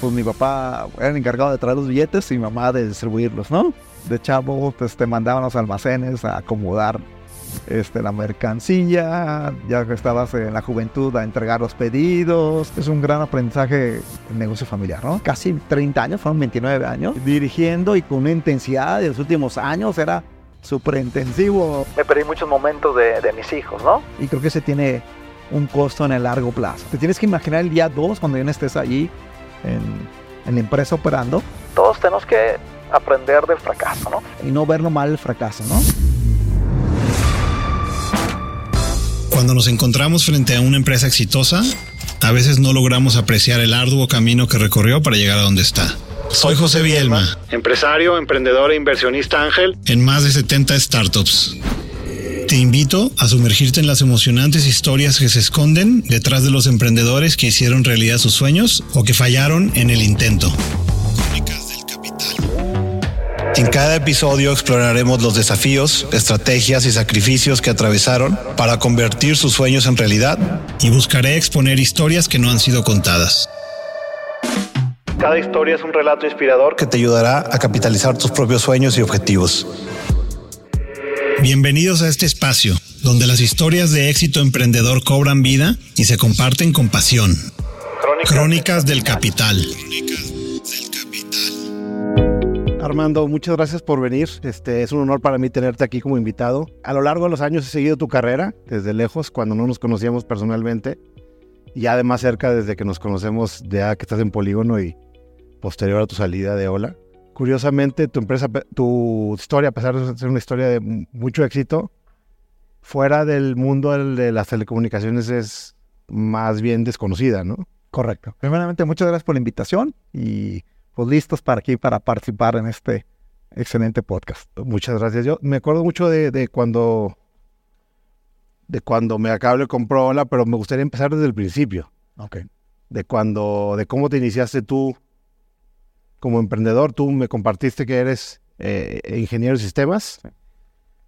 pues mi papá era el encargado de traer los billetes y mi mamá de distribuirlos, ¿no? De chavo, pues te mandaban los almacenes a acomodar este, la mercancía, ya que estabas en la juventud a entregar los pedidos. Es un gran aprendizaje el negocio familiar, ¿no? Casi 30 años, fueron 29 años, dirigiendo y con una intensidad de los últimos años era súper intensivo. Me perdí muchos momentos de, de mis hijos, ¿no? Y creo que se tiene un costo en el largo plazo. Te tienes que imaginar el día 2 cuando ya no estés allí en, en la empresa operando. Todos tenemos que aprender del fracaso, ¿no? Y no verlo mal el fracaso, ¿no? Cuando nos encontramos frente a una empresa exitosa, a veces no logramos apreciar el arduo camino que recorrió para llegar a donde está. Soy José Bielma, empresario, emprendedor e inversionista ángel en más de 70 startups. Te invito a sumergirte en las emocionantes historias que se esconden detrás de los emprendedores que hicieron realidad sus sueños o que fallaron en el intento. En cada episodio exploraremos los desafíos, estrategias y sacrificios que atravesaron para convertir sus sueños en realidad y buscaré exponer historias que no han sido contadas. Cada historia es un relato inspirador que te ayudará a capitalizar tus propios sueños y objetivos. Bienvenidos a este espacio, donde las historias de éxito emprendedor cobran vida y se comparten con pasión. Crónicas, del Capital. Armando, muchas gracias por venir. Este es un honor para mí tenerte aquí como invitado. A lo largo de los años he seguido tu carrera desde lejos, cuando no nos conocíamos personalmente, y además cerca desde que nos conocemos ya que estás en Polígono y posterior a tu salida de Ola. Curiosamente, tu empresa, tu historia, a pesar de ser una historia de mucho éxito, fuera del mundo de las telecomunicaciones es más bien desconocida, ¿no? Correcto. Primeramente, muchas gracias por la invitación y pues listos para aquí para participar en este excelente podcast. Muchas gracias. Yo me acuerdo mucho de, cuando de cuando Megacable compró Hola, pero me gustaría empezar desde el principio. Ok. De cuando, de cómo te iniciaste tú como emprendedor. Tú me compartiste que eres eh, ingeniero de sistemas.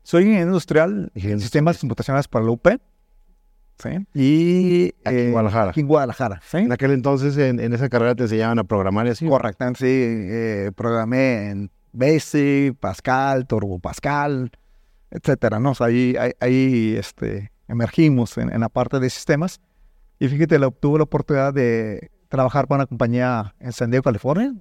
Soy ingeniero industrial, en sistemas computacionales para la UP. Y aquí en eh, Guadalajara. en Guadalajara. En aquel entonces, en, esa carrera te enseñaban a programar y así. Correcto, sí. Eh, programé en Basic, Pascal, Turbo Pascal, etcétera, ¿no? ahí, ahí, este, emergimos en, la parte de sistemas. Y fíjate, tuve la oportunidad de trabajar para una compañía en San Diego, California,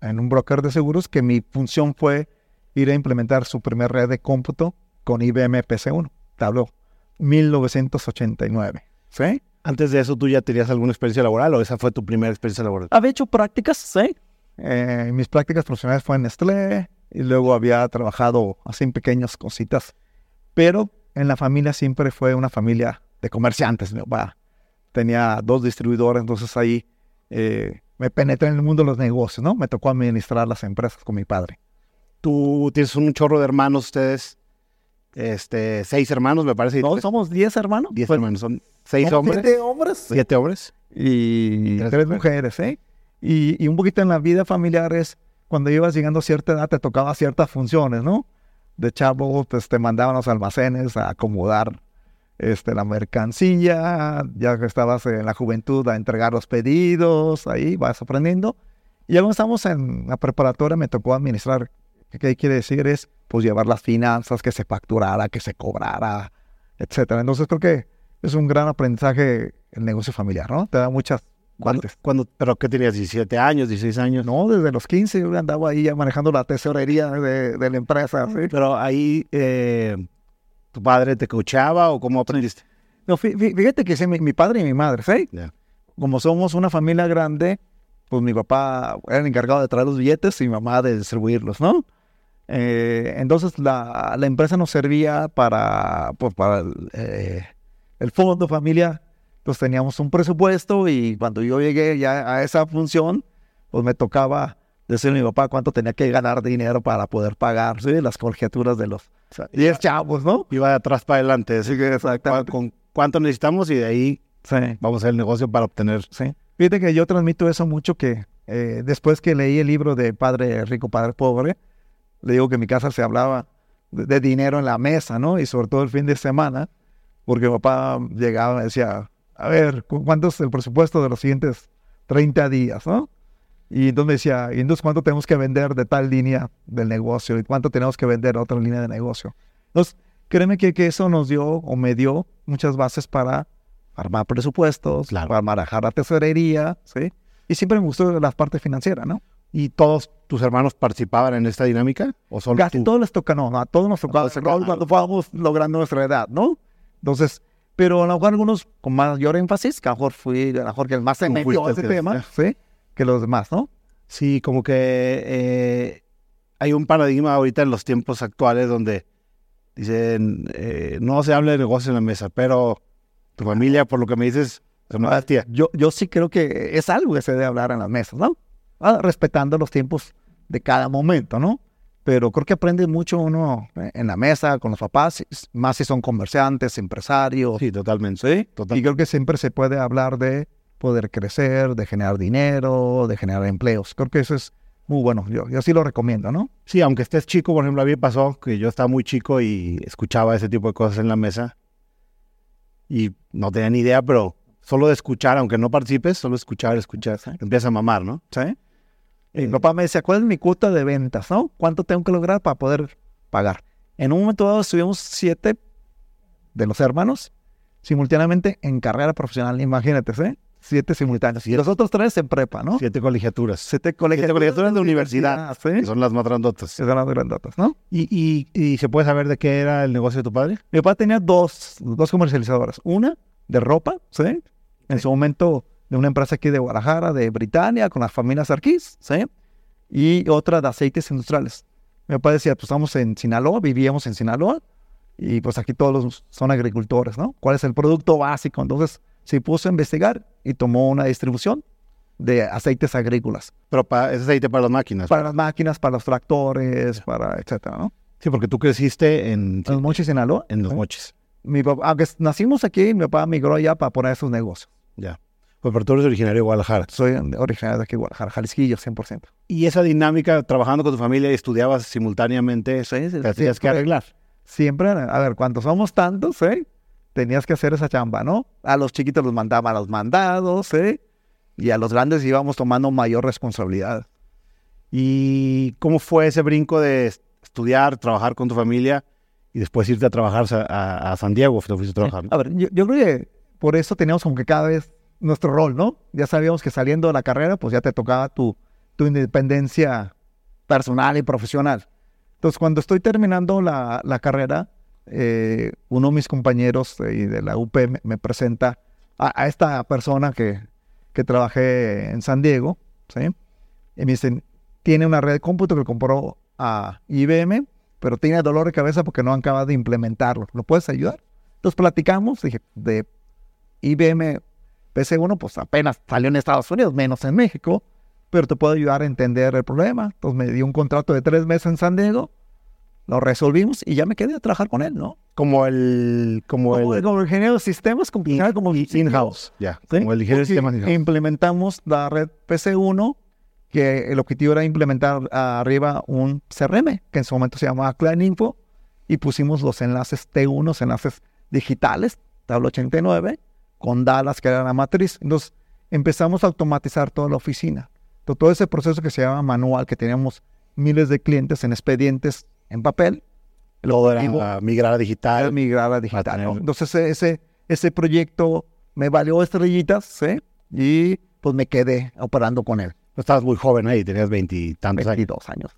en un broker de seguros, que mi función fue ir a implementar su primer red de cómputo con IBM PC1. Te hablo 1989. ¿Sí? Antes de eso, ¿tú ya tenías alguna experiencia laboral o esa fue tu primera experiencia laboral? Había hecho prácticas, sí. Eh, mis prácticas profesionales fueron en Nestlé y luego había trabajado así en pequeñas cositas. Pero en la familia siempre fue una familia de comerciantes. Mi papá tenía dos distribuidores, entonces ahí eh, me penetré en el mundo de los negocios, ¿no? Me tocó administrar las empresas con mi padre. Tú tienes un chorro de hermanos ustedes este, seis hermanos, me parece. No, somos diez hermanos. Diez pues, hermanos, son seis hombres. Siete hombres. Siete hombres. Y tres, mujeres, ¿eh? Y, un poquito en la vida familiar es, cuando ibas llegando a cierta edad, te tocaba ciertas funciones, ¿no? De chavo, pues te mandaban los almacenes a acomodar este, la mercancía, ya que estabas en la juventud a entregar los pedidos, ahí vas aprendiendo. Y ya cuando estamos en la preparatoria me tocó administrar ¿Qué quiere decir? Es pues llevar las finanzas, que se facturara, que se cobrara, etcétera. Entonces creo que es un gran aprendizaje el negocio familiar, ¿no? Te da muchas ¿Cuándo, ¿Pero qué tenías? ¿17 años, 16 años? No, desde los 15 yo andaba ahí ya manejando la tesorería de, la empresa. ¿sí? Pero ahí, eh, ¿tu padre te coachaba o cómo aprendiste? No, fíjate que sí, mi, padre y mi madre, ¿sí? Como somos una familia grande, pues mi papá era el encargado de traer los billetes y mi mamá de distribuirlos, ¿no? Eh, entonces la, empresa nos servía para, pues, para eh, el, fondo familia. Entonces teníamos un presupuesto y cuando yo llegué ya a esa función, pues me tocaba decirle a mi papá cuánto tenía que ganar dinero para poder pagar las colegiaturas de los 10 chavos, ¿no? Iba de atrás para adelante, así que exactamente. con cuánto necesitamos y de ahí vamos a hacer el negocio para obtener. Sí. Fíjate que yo transmito eso mucho que eh, después que leí el libro de Padre Rico, Padre Pobre, le digo que en mi casa se hablaba de, dinero en la mesa, ¿no? Y sobre todo el fin de semana, porque mi papá llegaba y decía, a ver, ¿cuánto es el presupuesto de los siguientes 30 días, ¿no? Y entonces me decía, ¿y entonces cuánto tenemos que vender de tal línea del negocio? ¿Y cuánto tenemos que vender de otra línea de negocio? Entonces, créeme que, que eso nos dio o me dio muchas bases para armar presupuestos, para manejar la tesorería, ¿sí? Y siempre me gustó la parte financiera, ¿no? ¿Y todos tus hermanos participaban en esta dinámica? ¿O solo Casi todos les toca, no, a todos nos tocaba cuando fuéramos logrando nuestra edad, ¿no? Entonces, pero a lo mejor algunos con mayor énfasis, que a lo mejor fui, a lo mejor que el más se metió ese tema, ¿sí? Que los demás, ¿no? Sí, como que eh, hay un paradigma ahorita en los tiempos actuales donde dicen, eh, no se habla de negocio en la mesa, pero tu familia, por lo que me dices, tía. Yo, yo sí creo que es algo que se debe hablar en las mesas, ¿no? Ah, respetando los tiempos de cada momento, ¿no? Pero creo que aprende mucho uno eh, en la mesa con los papás, más si son comerciantes, empresarios. Sí, totalmente. Sí, y creo que siempre se puede hablar de poder crecer, de generar dinero, de generar empleos. Creo que eso es muy bueno. Yo, yo sí lo recomiendo, ¿no? Sí, aunque estés chico, por ejemplo, a mí me pasó que yo estaba muy chico y escuchaba ese tipo de cosas en la mesa y no tenía ni idea, pero solo de escuchar, aunque no participes, solo escuchar, escuchar, empieza a mamar, ¿no? Sí. Mi papá me decía, ¿cuál es mi cuota de ventas? ¿no? ¿Cuánto tengo que lograr para poder pagar? En un momento dado estuvimos siete de los hermanos simultáneamente en carrera profesional, imagínate, ¿sí? Siete simultáneos. Y los otros tres en prepa, ¿no? Siete colegiaturas. Siete colegiaturas, de universidad. ¿sí? son las más grandotas. Son las grandotas, ¿no? ¿Y, y, se puede saber de qué era el negocio de tu padre? Mi papá tenía dos, dos comercializadoras. Una de ropa, ¿sí? En su momento de una empresa aquí de Guadalajara, de Britania, con las familias Arquís, ¿sí? Y otra de aceites industriales. Mi papá decía, pues estamos en Sinaloa, vivíamos en Sinaloa, y pues aquí todos son agricultores, ¿no? ¿Cuál es el producto básico? Entonces se puso a investigar y tomó una distribución de aceites agrícolas. Pero para, es aceite para las máquinas. Para las máquinas, para los tractores, para etcétera, ¿no? Sí, porque tú creciste en... En los Mochis, Sinaloa. En los Mochis. Mi papá, aunque nacimos aquí, mi papá migró allá para poner sus negocios. Ya. Pues pero tú eres originario de Guadalajara. Soy originario de aquí, Guadalajara, Jalisquillo, 100%. ¿Y esa dinámica, trabajando con tu familia y estudiabas simultáneamente, sí, sí, tenías que arreglar? Siempre, a ver, cuando somos tantos, ¿eh? Tenías que hacer esa chamba, ¿no? A los chiquitos los mandaban a los mandados, ¿eh? Y a los grandes íbamos tomando mayor responsabilidad. ¿Y cómo fue ese brinco de estudiar, trabajar con tu familia y después irte a trabajar a, San Diego? Te fuiste a trabajar, A ver, yo, yo creo que por eso teníamos como que cada vez nuestro rol, ¿no? Ya sabíamos que saliendo de la carrera, pues ya te tocaba tu, tu independencia personal y profesional. Entonces, cuando estoy terminando la, la carrera, eh, uno de mis compañeros de, la UP me, presenta a, esta persona que, que trabajé en San Diego, ¿sí? Y me dicen, tiene una red de cómputo que compró a IBM, pero tiene dolor de cabeza porque no acaba de implementarlo. ¿Lo puedes ayudar? Entonces platicamos, dije, de IBM PC1 pues apenas salió en Estados Unidos, menos en México, pero te puedo ayudar a entender el problema. Entonces me dio un contrato de tres meses en San Diego, lo resolvimos y ya me quedé a trabajar con él, ¿no? Como el... Como, el, como ingeniero de sistemas, como, como in-house, ya. Como el ingeniero de sistemas in-house. Implementamos la red PC1, que el objetivo era implementar arriba un CRM, que en su momento se llamaba Clan Info, y pusimos los enlaces T1, los enlaces digitales, tabla 89, con Dallas, que era la matriz. Entonces empezamos a automatizar toda la oficina. Todo ese proceso que se llama manual, que teníamos miles de clientes en expedientes en papel. Todo era migrar a digital. migrar a digital. Entonces ese, ese proyecto me valió estrellitas, ¿sí? Y pues me quedé operando con él. Estabas muy joven ahí, tenías veintitantos años. Veintidós años.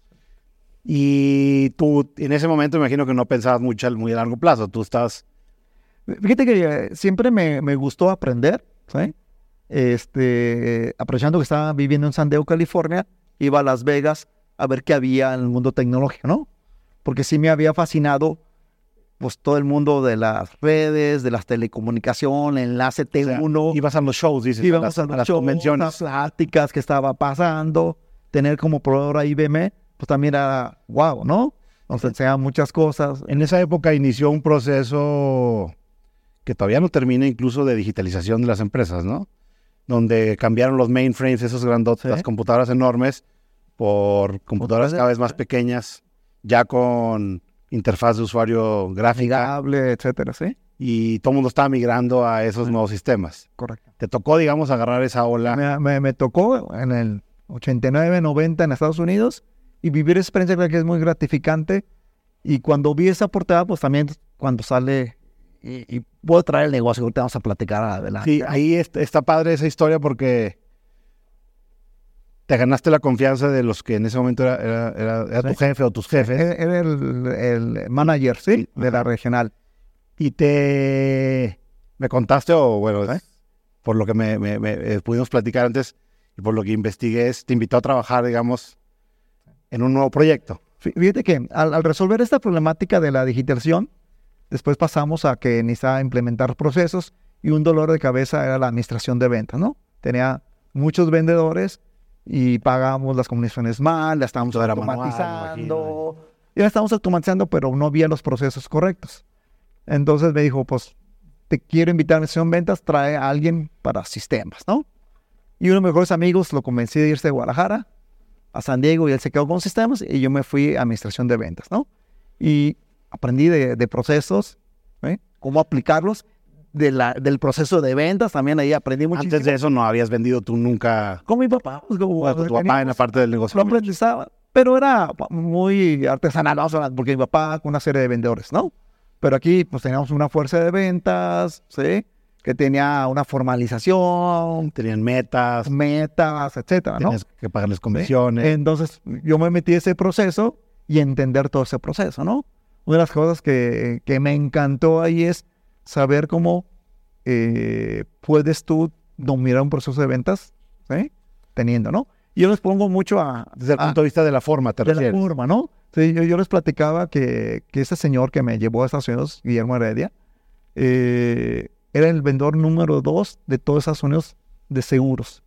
Y tú en ese momento imagino que no pensabas mucho muy a largo plazo. Tú estás Fíjate que eh, siempre me, gustó aprender, ¿sí? Este, aprovechando que estaba viviendo en San Diego, California, iba a Las Vegas a ver qué había en el mundo tecnológico, ¿no? Porque sí me había fascinado pues todo el mundo de las redes, de las telecomunicaciones, enlace T1. ibas a los shows, dices, íbamos a, las, convenciones. las pláticas que estaba pasando, tener como proveedor a IBM, pues también era wow, ¿no? Nos enseñaban muchas cosas. En esa época inició un proceso que todavía no termina incluso de digitalización de las empresas, ¿no? Donde cambiaron los mainframes, esos grandotes, las computadoras enormes, por computadoras cada vez más pequeñas, ya con interfaz de usuario gráfica. etcétera, ¿sí? Y todo el mundo estaba migrando a esos nuevos sistemas. Correcto. ¿Te tocó, digamos, agarrar esa ola? Me, me, tocó en el 89, 90 en Estados Unidos y vivir esa experiencia creo que es muy gratificante. Y cuando vi esa portada, pues también cuando sale y, puedo traer el negocio, ahorita vamos a platicar adelante. Sí, ahí está, padre esa historia porque te ganaste la confianza de los que en ese momento era, tu jefe o tus jefes. Era el, manager, sí, de la regional. Y te... Me contaste, o bueno, por lo que me, eh, pudimos platicar antes y por lo que investigué, te invitó a trabajar, digamos, en un nuevo proyecto. Fíjate que al, resolver esta problemática de la digitalización, después pasamos a que necesitaba implementar procesos y un dolor de cabeza era la administración de ventas, ¿no? Tenía muchos vendedores y pagábamos las comunicaciones mal, la estábamos automatizando. ya la estábamos automatizando, pero no había los procesos correctos. Entonces me dijo, pues te quiero invitar a de ventas, trae a alguien para sistemas, ¿no? Y uno de mis mejores amigos lo convencí de irse de Guadalajara a San Diego y él se quedó con sistemas y yo me fui a administración de ventas, ¿no? Y aprendí de, procesos, ¿eh? cómo aplicarlos, de la, del proceso de ventas también ahí aprendí muchísimo. Antes de eso no habías vendido tú nunca. Con mi papá. Pues, como, tu papá en la parte del negocio. Lo aprendizaba, pero era muy artesanal, porque mi papá con una serie de vendedores, ¿no? Pero aquí pues teníamos una fuerza de ventas, ¿sí? que tenía una formalización. Tenían metas. Metas, etcétera, ¿no? Tenías que pagarles comisiones. Entonces, yo me metí en ese proceso y entender todo ese proceso, ¿no? Una de las cosas que, me encantó ahí es saber cómo eh, puedes tú dominar un proceso de ventas, ¿sí? Teniendo, ¿no? Yo les pongo mucho a... Desde el punto de vista de la forma, te De la forma, ¿no? Sí, yo, les platicaba que, que, ese señor que me llevó a Estados Unidos, Guillermo Heredia, eh, era el vendedor número dos de todos Estados Unidos de seguros.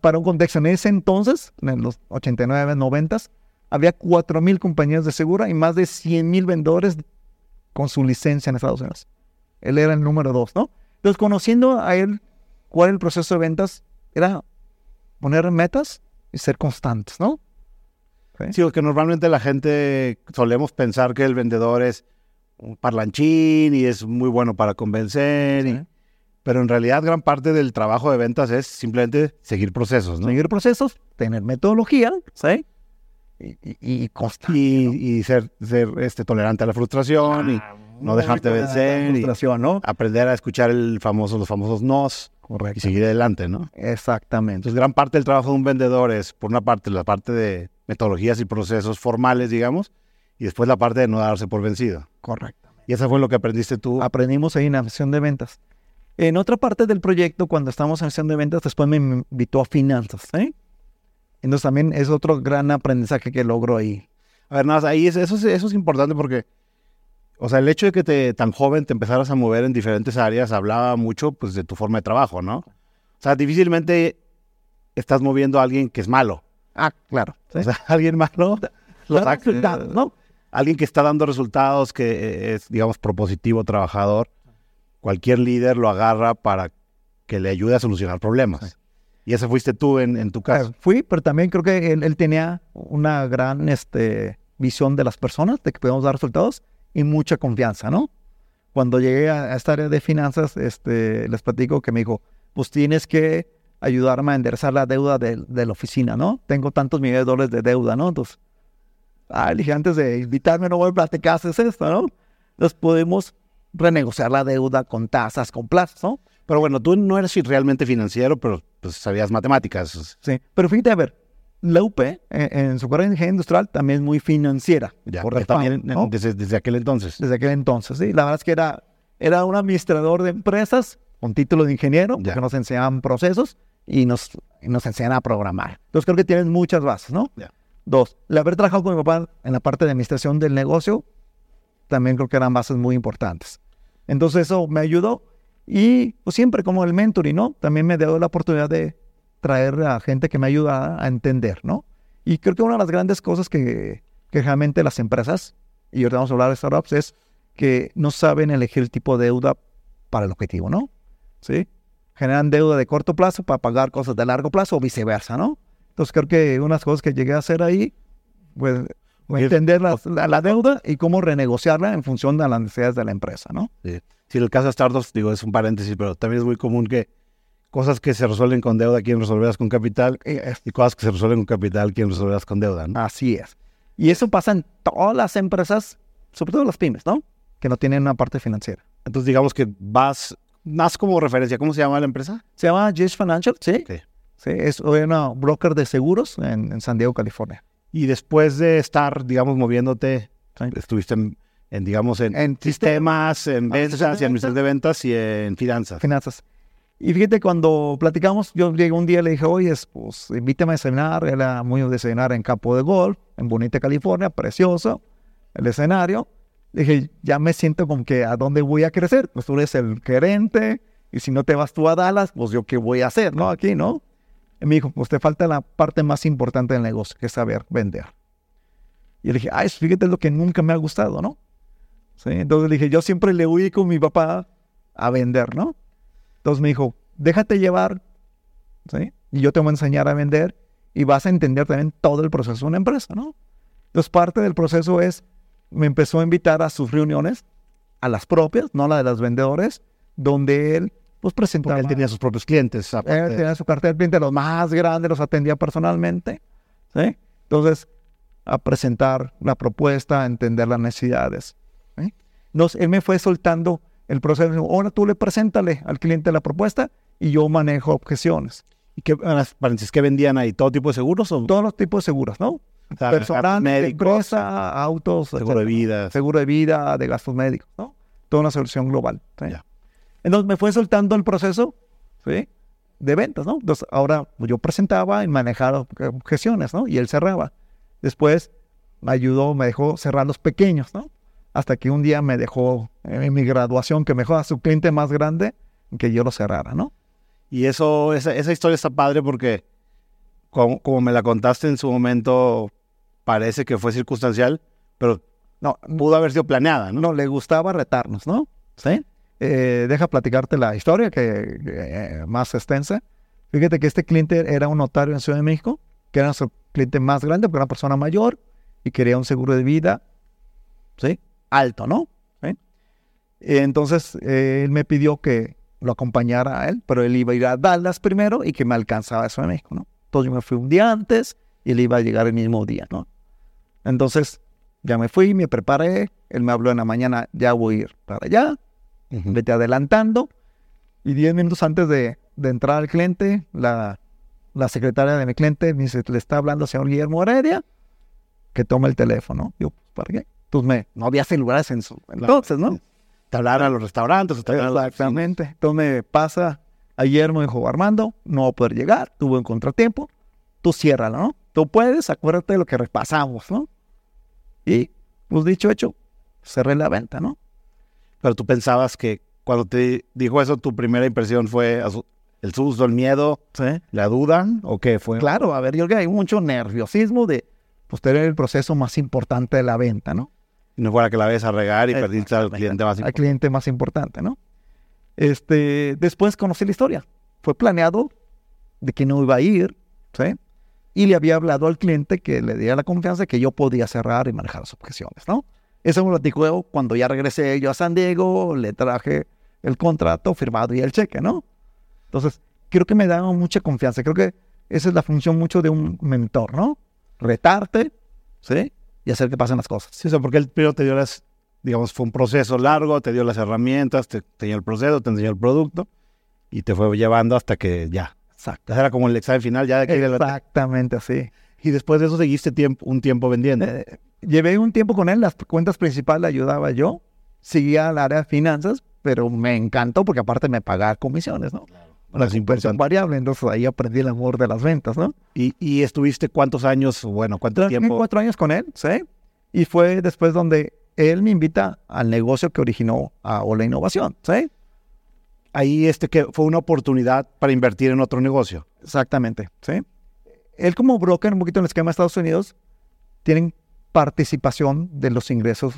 Para un contexto, en ese entonces, en los 89, 90, había 4.000 compañías de seguro y más de 100.000 vendedores con su licencia en Estados Unidos. Él era el número dos, ¿no? Entonces, conociendo a él, cuál era el proceso de ventas, era poner metas y ser constantes, ¿no? Sí, porque normalmente la gente solemos pensar que el vendedor es un parlanchín y es muy bueno para convencer. pero en realidad gran parte del trabajo de ventas es simplemente seguir procesos, ¿no? Seguir procesos, tener metodología, ¿sí? Y, y, y, ser, ser este, tolerante a la frustración y ah, no dejarte vencer. Frustración, ¿no? Aprender a escuchar el famoso, los famosos nos. Y seguir adelante, ¿no? Exactamente. Entonces, gran parte del trabajo de un vendedor es, por una parte, la parte de metodologías y procesos formales, digamos, y después la parte de no darse por vencido. Correcto. Y eso fue lo que aprendiste tú. Aprendimos ahí en la sesión de ventas. En otra parte del proyecto, cuando estábamos en sesión de ventas, después me invitó a finanzas. ¿eh? Entonces también es otro gran aprendizaje que logro ahí. A ver, nada, ahí eso, es, eso es importante porque, o sea, el hecho de que te, tan joven te empezaras a mover en diferentes áreas hablaba mucho pues de tu forma de trabajo, ¿no? O sea, difícilmente estás moviendo a alguien que es malo. Ah, claro. O sea, alguien malo los resultados, ¿no? Alguien que está dando resultados, que eh, es, digamos, propositivo, trabajador, cualquier líder lo agarra para que le ayude a solucionar problemas. Y ese fuiste tú en, tu caso. fui, pero también creo que él, tenía una gran este, visión de las personas, de que podemos dar resultados y mucha confianza, ¿no? Cuando llegué a, esta área de finanzas, este, les platico que me dijo, pues tienes que ayudarme a enderezar la deuda de, de la oficina, ¿no? Tengo tantos millones de dólares de deuda, ¿no? Entonces, ah, dije, antes de invitarme, no voy a platicar, es esto, ¿no? Entonces podemos renegociar la deuda con tasas, con plazos, ¿no? Pero bueno, tú no eres realmente financiero, pero pues, sabías matemáticas. Sí, pero fíjate, a ver, la UP en, su carrera de ingeniería industrial también es muy financiera. Ya, también desde, aquel entonces. Desde aquel entonces, sí. La verdad es que era, era un administrador de empresas con título de ingeniero, que nos enseñaban procesos y nos, nos enseñan a programar. Entonces creo que tienes muchas bases, ¿no? Ya. Dos, el haber trabajado con mi papá en la parte de administración del negocio, también creo que eran bases muy importantes. Entonces eso me ayudó y pues, siempre como el mentoring, ¿no? También me dio la oportunidad de traer a gente que me ayuda a entender, ¿no? Y creo que una de las grandes cosas que, que realmente las empresas, y ahorita vamos a hablar de startups, es que no saben elegir el tipo de deuda para el objetivo, ¿no? ¿Sí? Generan deuda de corto plazo para pagar cosas de largo plazo o viceversa, ¿no? Entonces creo que unas cosas que llegué a hacer ahí, pues entender la, deuda y cómo renegociarla en función de las necesidades de la empresa, ¿no? Sí. Si el caso de Stardust, digo, es un paréntesis, pero también es muy común que cosas que se resuelven con deuda, quieren resolverlas con capital, y cosas que se resuelven con capital, quieren resolverlas con deuda. ¿no? Así es. Y eso pasa en todas las empresas, sobre todo las pymes, ¿no? Que no tienen una parte financiera. Entonces, digamos que vas más como referencia. ¿Cómo se llama la empresa? Se llama Jess Financial, sí. Sí, es una broker de seguros en, San Diego, California. Y después de estar, digamos, moviéndote, estuviste en, digamos, en, sistemas, en ventas, y en de ventas y en finanzas. Finanzas. Y fíjate, cuando platicamos, yo llegué un día y le dije, oye, pues invítame a cenar. Era muy de cenar en campo de golf, en Bonita, California, precioso, el escenario. Le dije, ya me siento como que a dónde voy a crecer. Pues tú eres el gerente, y si no te vas tú a Dallas, pues yo qué voy a hacer, ¿no? Aquí, ¿no? Y me dijo, pues te falta la parte más importante del negocio, que es saber vender. Y le dije, ay, fíjate lo que nunca me ha gustado, ¿no? ¿Sí? Entonces le dije, yo siempre le huí con mi papá a vender, ¿no? Entonces me dijo, déjate llevar, ¿sí? Y yo te voy a enseñar a vender y vas a entender también todo el proceso de una empresa, ¿no? Entonces parte del proceso es, me empezó a invitar a sus reuniones, a las propias, no la de los vendedores, donde él pues presentaba. él tenía sus propios clientes. Él tenía su cartera de clientes, los más grandes, los atendía personalmente, ¿sí? Entonces, a presentar la propuesta, a entender las necesidades. ¿sí? Entonces, él me fue soltando el proceso. Ahora tú le preséntale al cliente la propuesta y yo manejo objeciones. ¿Y qué, qué vendían ahí? ¿Todo tipo de seguros? O? Todos los tipos de seguros, ¿no? Personal, empresa, autos. Seguro de vida. Seguro de vida, de gastos médicos, ¿no? Toda una solución global. Entonces me fue soltando el proceso, ¿sí? De ventas, ¿no? Entonces ahora yo presentaba y manejaba objeciones, ¿no? Y él cerraba. Después me ayudó, me dejó cerrar los pequeños, ¿no? Hasta que un día me dejó en mi graduación que me dejó a su cliente más grande que yo lo cerrara, ¿no? Y eso, esa, esa historia está padre porque, como, me la contaste en su momento, parece que fue circunstancial, pero no, pudo haber sido planeada, ¿no? No, le gustaba retarnos, ¿no? Sí. Eh, deja platicarte la historia que eh, más extensa. Fíjate que este cliente era un notario en Ciudad de México, que era su cliente más grande, porque era una persona mayor y quería un seguro de vida, ¿sí? Alto, ¿no? Entonces, él me pidió que lo acompañara a él, pero él iba a ir a Dallas primero y que me alcanzaba eso en México, ¿no? Entonces yo me fui un día antes y él iba a llegar el mismo día, ¿no? Entonces, ya me fui, me preparé, él me habló en la mañana, ya voy a ir para allá, vete adelantando, y diez minutos antes de, entrar al cliente, la, la, secretaria de mi cliente me dice, le está hablando al señor Guillermo Heredia, que tome el teléfono. Yo, ¿para qué? Pues me, no había celulares en su entonces, ¿no? Te hablaron a los restaurantes. Te Exactamente. Entonces me pasa, ayer me dijo, Armando, no voy a poder llegar, tuve un contratiempo, tú ciérralo, ¿no? Tú puedes, acuérdate de lo que repasamos, ¿no? Y, pues dicho hecho, cerré la venta, ¿no? Pero tú pensabas que cuando te dijo eso, tu primera impresión fue el susto, el miedo, la duda, o qué fue? Claro, a ver, yo creo que hay mucho nerviosismo de, pues, tener el proceso más importante de la venta, ¿no? Y no fuera que la ves a regar y perdiste al cliente más importante. Al cliente más importante, ¿no? Este, después conocí la historia. Fue planeado de que no iba a ir, ¿sí? Y le había hablado al cliente que le diera la confianza de que yo podía cerrar y manejar las objeciones, ¿no? Eso me lo dijo cuando ya regresé yo a San Diego, le traje el contrato firmado y el cheque, ¿no? Entonces, creo que me da mucha confianza. Creo que esa es la función mucho de un mentor, ¿no? Retarte, ¿sí? Y hacer que pasen las cosas. Sí, o porque él primero te dio las, digamos, fue un proceso largo, te dio las herramientas, te, enseñó el proceso, te enseñó el producto y te fue llevando hasta que ya. Exacto. Era como el examen final ya de que Exactamente así. Y después de eso seguiste tiempo, un tiempo vendiendo. Eh, llevé un tiempo con él, las cuentas principales le ayudaba yo, seguía al área de finanzas, pero me encantó porque aparte me pagaba comisiones, ¿no? Claro las inversión variable, entonces ahí aprendí el amor de las ventas, ¿no? ¿Y, estuviste cuántos años, bueno, cuánto tiempo? Cuatro años con él, ¿sí? Y fue después donde él me invita al negocio que originó a la Innovación, ¿sí? Ahí este que fue una oportunidad para invertir en otro negocio. Exactamente, ¿sí? Él como broker, un poquito en el esquema de Estados Unidos, tienen participación de los ingresos,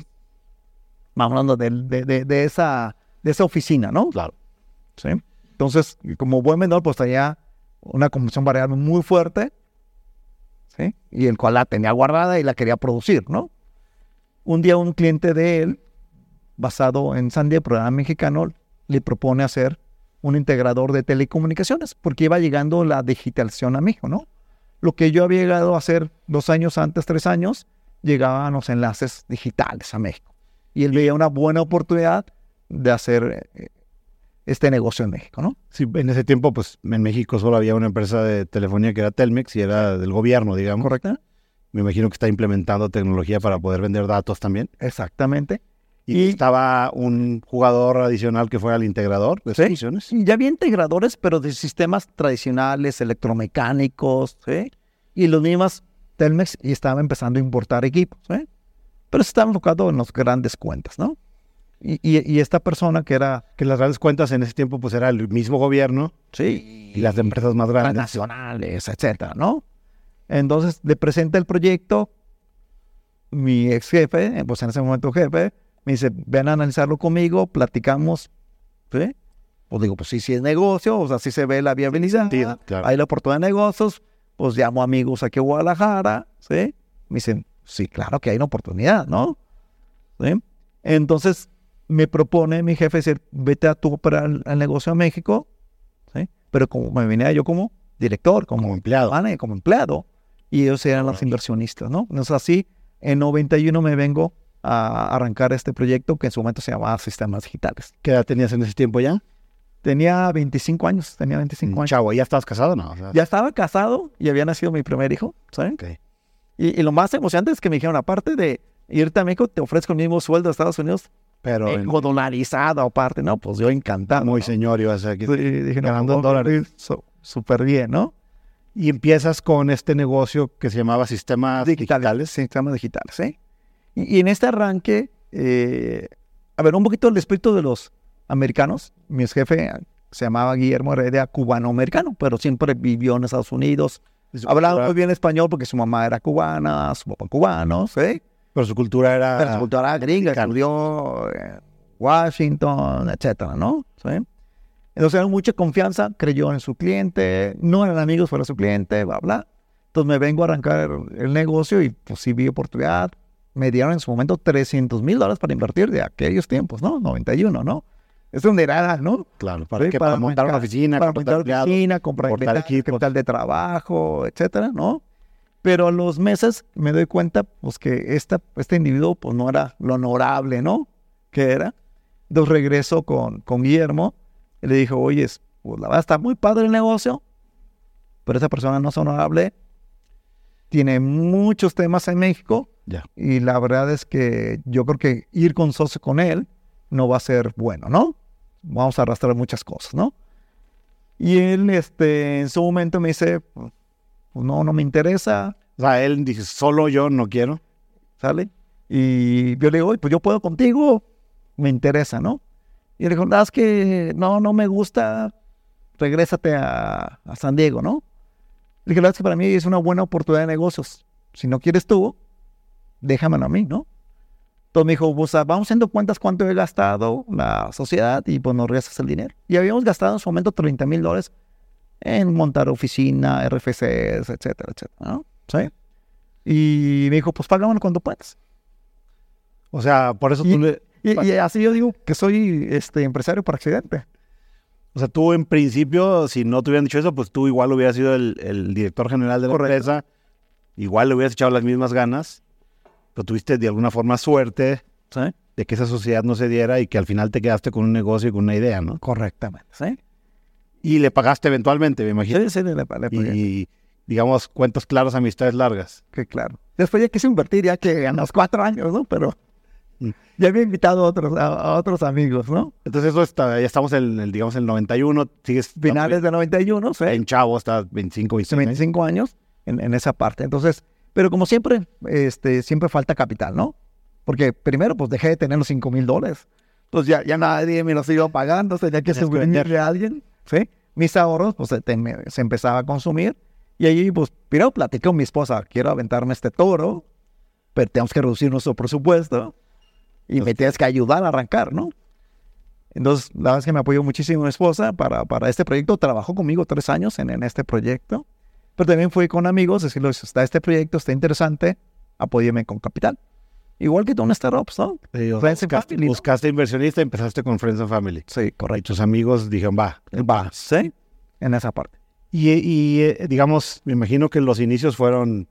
vamos hablando de, de, de, esa, de esa oficina, ¿no? Claro. ¿Sí? Entonces, como buen menor, pues tenía una comisión variable muy fuerte, ¿sí? Y el cual la tenía guardada y la quería producir, ¿no? Un día un cliente de él, basado en Sandia, programa mexicano, le propone hacer un integrador de telecomunicaciones, porque iba llegando la digitalización a México, ¿no? Lo que yo había llegado a hacer dos años antes, tres años, llegaban los enlaces digitales a México. Y él veía una buena oportunidad de hacer eh, este negocio en México, ¿no? Sí, en ese tiempo, pues en México solo había una empresa de telefonía que era Telmex y era del gobierno, digamos. Correcto. Me imagino que está implementando tecnología para poder vender datos también. Exactamente. Y, estaba un jugador adicional que fue al integrador de soluciones. Y ya había integradores, pero de sistemas tradicionales, electromecánicos, ¿sí? Y los mismos Telmex y estaba empezando a importar equipos, ¿sí? Pero se estaba enfocado en las grandes cuentas, ¿no? Y, y, esta persona que era... Que las grandes cuentas en ese tiempo pues era el mismo gobierno. Sí. Y las empresas más grandes. Nacionales, etcétera, ¿no? Entonces le presenta el proyecto mi ex jefe, pues en ese momento jefe, me dice, ven a analizarlo conmigo, platicamos. ¿sí? Pues digo, pues sí, sí es negocio, o sea, sí se ve la viabilidad, hay la oportunidad de negocios, pues llamo amigos aquí a Guadalajara, ¿sí? Me dicen, sí, claro que hay una oportunidad, ¿no? ¿Sí? Entonces me propone mi jefe decir, vete a tú para el, negocio a México, ¿sí? Pero como me venía yo como director, como, empleado, como empleado, y ellos eran los inversionistas, ¿no? Entonces así, en 91 me vengo a arrancar este proyecto que en su momento se llamaba Sistemas Digitales. ¿Qué edad tenías en ese tiempo ya? Tenía 25 años, tenía 25 mm, años. Chavo, ¿ya estabas casado no? Ya estaba casado y había nacido mi primer hijo, ¿sabes? Y, lo más emocionante es que me dijeron, aparte de irte a México, te ofrezco el mismo sueldo de Estados Unidos, pero en, dolarizado aparte, ¿no? Pues yo encantado. Muy señor, ibas aquí sí, dije, ganando en dólares. Súper bien, ¿no? Y empiezas con este negocio que se llamaba Sistemas Digitales. digitales. Sistemas Digitales, ¿sí? Y, en este arranque, eh, a ver, un poquito el espíritu de los americanos. Mi jefe se llamaba Guillermo Heredia, cubano-americano, pero siempre vivió en Estados Unidos. Hablaba muy bien español porque su mamá era cubana, su papá cubano, ¿sí? Pero su cultura era... Pero su cultura era gringa, estudió Washington, etcétera, ¿no? ¿Sí? Entonces era mucha confianza, creyó en su cliente, no eran amigos, fuera su cliente, bla, bla. Entonces me vengo a arrancar el negocio y pues sí vi oportunidad, me dieron en su momento 300 mil dólares para invertir de aquellos tiempos, ¿no? 91, ¿no? Es un era, ¿no? Claro, para, montar una oficina, para montar una oficina, comprar capital de trabajo, etcétera, ¿no? Pero a los meses me doy cuenta, pues, que esta, este individuo, pues, no era lo honorable, ¿no? Que era. Entonces regreso con, con Guillermo y le dijo, oye, pues, la verdad está muy padre el negocio, pero esa persona no es honorable, tiene muchos temas en México, y la verdad es que yo creo que ir con socio con él no va a ser bueno, ¿no? Vamos a arrastrar muchas cosas, ¿no? Y él, este, en su momento me dice, pues no, no me interesa. O sea, él dice, solo yo no quiero. ¿Sale? Y yo le digo, pues yo puedo contigo, me interesa, ¿no? Y le dijo, que no, no me gusta, regrésate a, San Diego, ¿no? Le dije, la verdad es que para mí es una buena oportunidad de negocios. Si no quieres tú, déjamelo a mí, ¿no? Entonces me dijo, vamos haciendo cuentas cuánto he gastado la sociedad y pues nos regresas el dinero. Y habíamos gastado en su momento 30 mil dólares en montar oficina, RFCs, etcétera, etcétera, ¿no? ¿Sí? Y me dijo, pues págamelo cuando puedas. O sea, por eso y, tú le... Y, así yo digo que soy este empresario por accidente. O sea, tú en principio, si no te hubieran dicho eso, pues tú igual hubieras sido el, director general de la empresa, igual le hubieras echado las mismas ganas pero tuviste de alguna forma suerte de que esa sociedad no se diera y que al final te quedaste con un negocio y con una idea, ¿no? Correctamente, ¿sí? Y le pagaste eventualmente, me imagino. Sí, sí, le, pagué. Y, digamos, cuentos claros, amistades largas. Que claro. Después ya quise invertir, ya que a los cuatro años, ¿no? Pero mm. ya había invitado a otros, a, otros amigos, ¿no? Entonces eso está, ya estamos en el, digamos, el 91, sigues... Finales de 91, sí. En Chavo, está 25, 26 25 años en, en esa parte. Entonces, pero como siempre, este, siempre falta capital, ¿no? Porque primero, pues dejé de tener los 5 mil dólares. Entonces ya, ya nadie me los iba pagando, tenía que subvenirle a alguien, ¿sí? Mis ahorros, pues se, se, empezaba a consumir. Y ahí, pues, primero platiqué con mi esposa, quiero aventarme este toro, pero tenemos que reducir nuestro presupuesto y me tienes que ayudar a arrancar, ¿no? Entonces, la verdad es que me apoyó muchísimo mi esposa para, para este proyecto. Trabajó conmigo tres años en, en este proyecto. Pero también fui con amigos, decirles, está este proyecto, está interesante, apóyeme con capital. Igual que tú en startups, ¿no? Friends and Family. Buscaste inversionista y empezaste con Friends and Family. Sí, correcto. Y tus amigos dijeron, va. Va, sí, en esa parte. Y, y eh, digamos, me imagino que los inicios fueron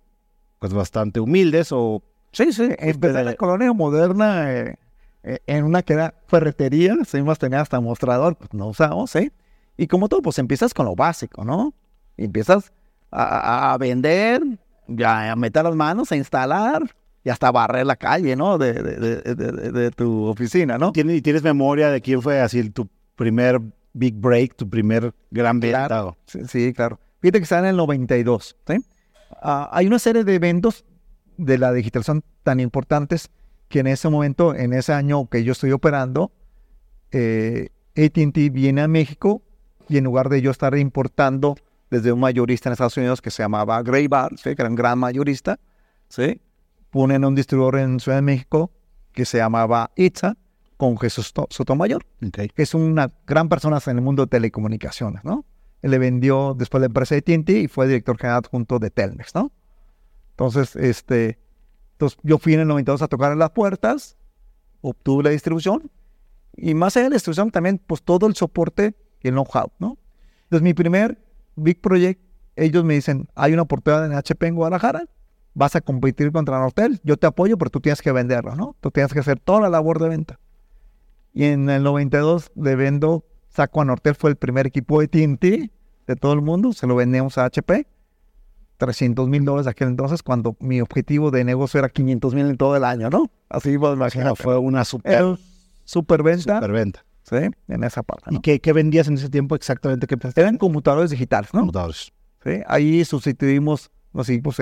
pues bastante humildes o... Sí, sí, empecé en la colonia moderna eh, eh, en una que era ferretería, más tenía hasta mostrador, pues no usamos, ¿sí? Y como todo, pues empiezas con lo básico, ¿no? empiezas a, vender, a meter las manos, a instalar y hasta barrer la calle, ¿no? De, de, tu oficina, ¿no? ¿Y tienes memoria de quién fue así tu primer big break, tu primer gran venta? sí, claro. Fíjate que está en el 92, ¿sí? Ah, hay una serie de eventos de la digitalización tan importantes que en ese momento, en ese año que yo estoy operando, eh, ATT viene a México y en lugar de yo estar importando desde un mayorista en Estados Unidos que se llamaba Graybar, que era un gran mayorista, ¿sí? Ponen un distribuidor en Ciudad de México que se llamaba Itza con Jesús Sotomayor, que es una gran persona en el mundo de telecomunicaciones, ¿no? Él le vendió después la empresa de AT&T y fue director general junto de Telmex, ¿no? Entonces, este, entonces yo fui en el 92 a tocar las puertas, obtuve la distribución y más allá de la distribución también, pues todo el soporte y el know-how, ¿no? Entonces mi primer big project, ellos me dicen, hay una oportunidad en HP en Guadalajara, vas a competir contra Nortel, yo te apoyo, pero tú tienes que venderlo, ¿no? Tú tienes que hacer toda la labor de venta. Y en el 92 de vendo Saco a Nortel fue el primer equipo de TNT de todo el mundo, se lo vendemos a HP. 300 mil dólares aquel entonces, cuando mi objetivo de negocio era 500 mil en todo el año, ¿no? Así pues, imagínate. Fue una super, super venta. Super venta. Sí, en esa parte. ¿Y qué, vendías en ese tiempo exactamente? ¿Qué Eran computadores digitales, ¿no? Computadores. Sí, ahí sustituimos los equipos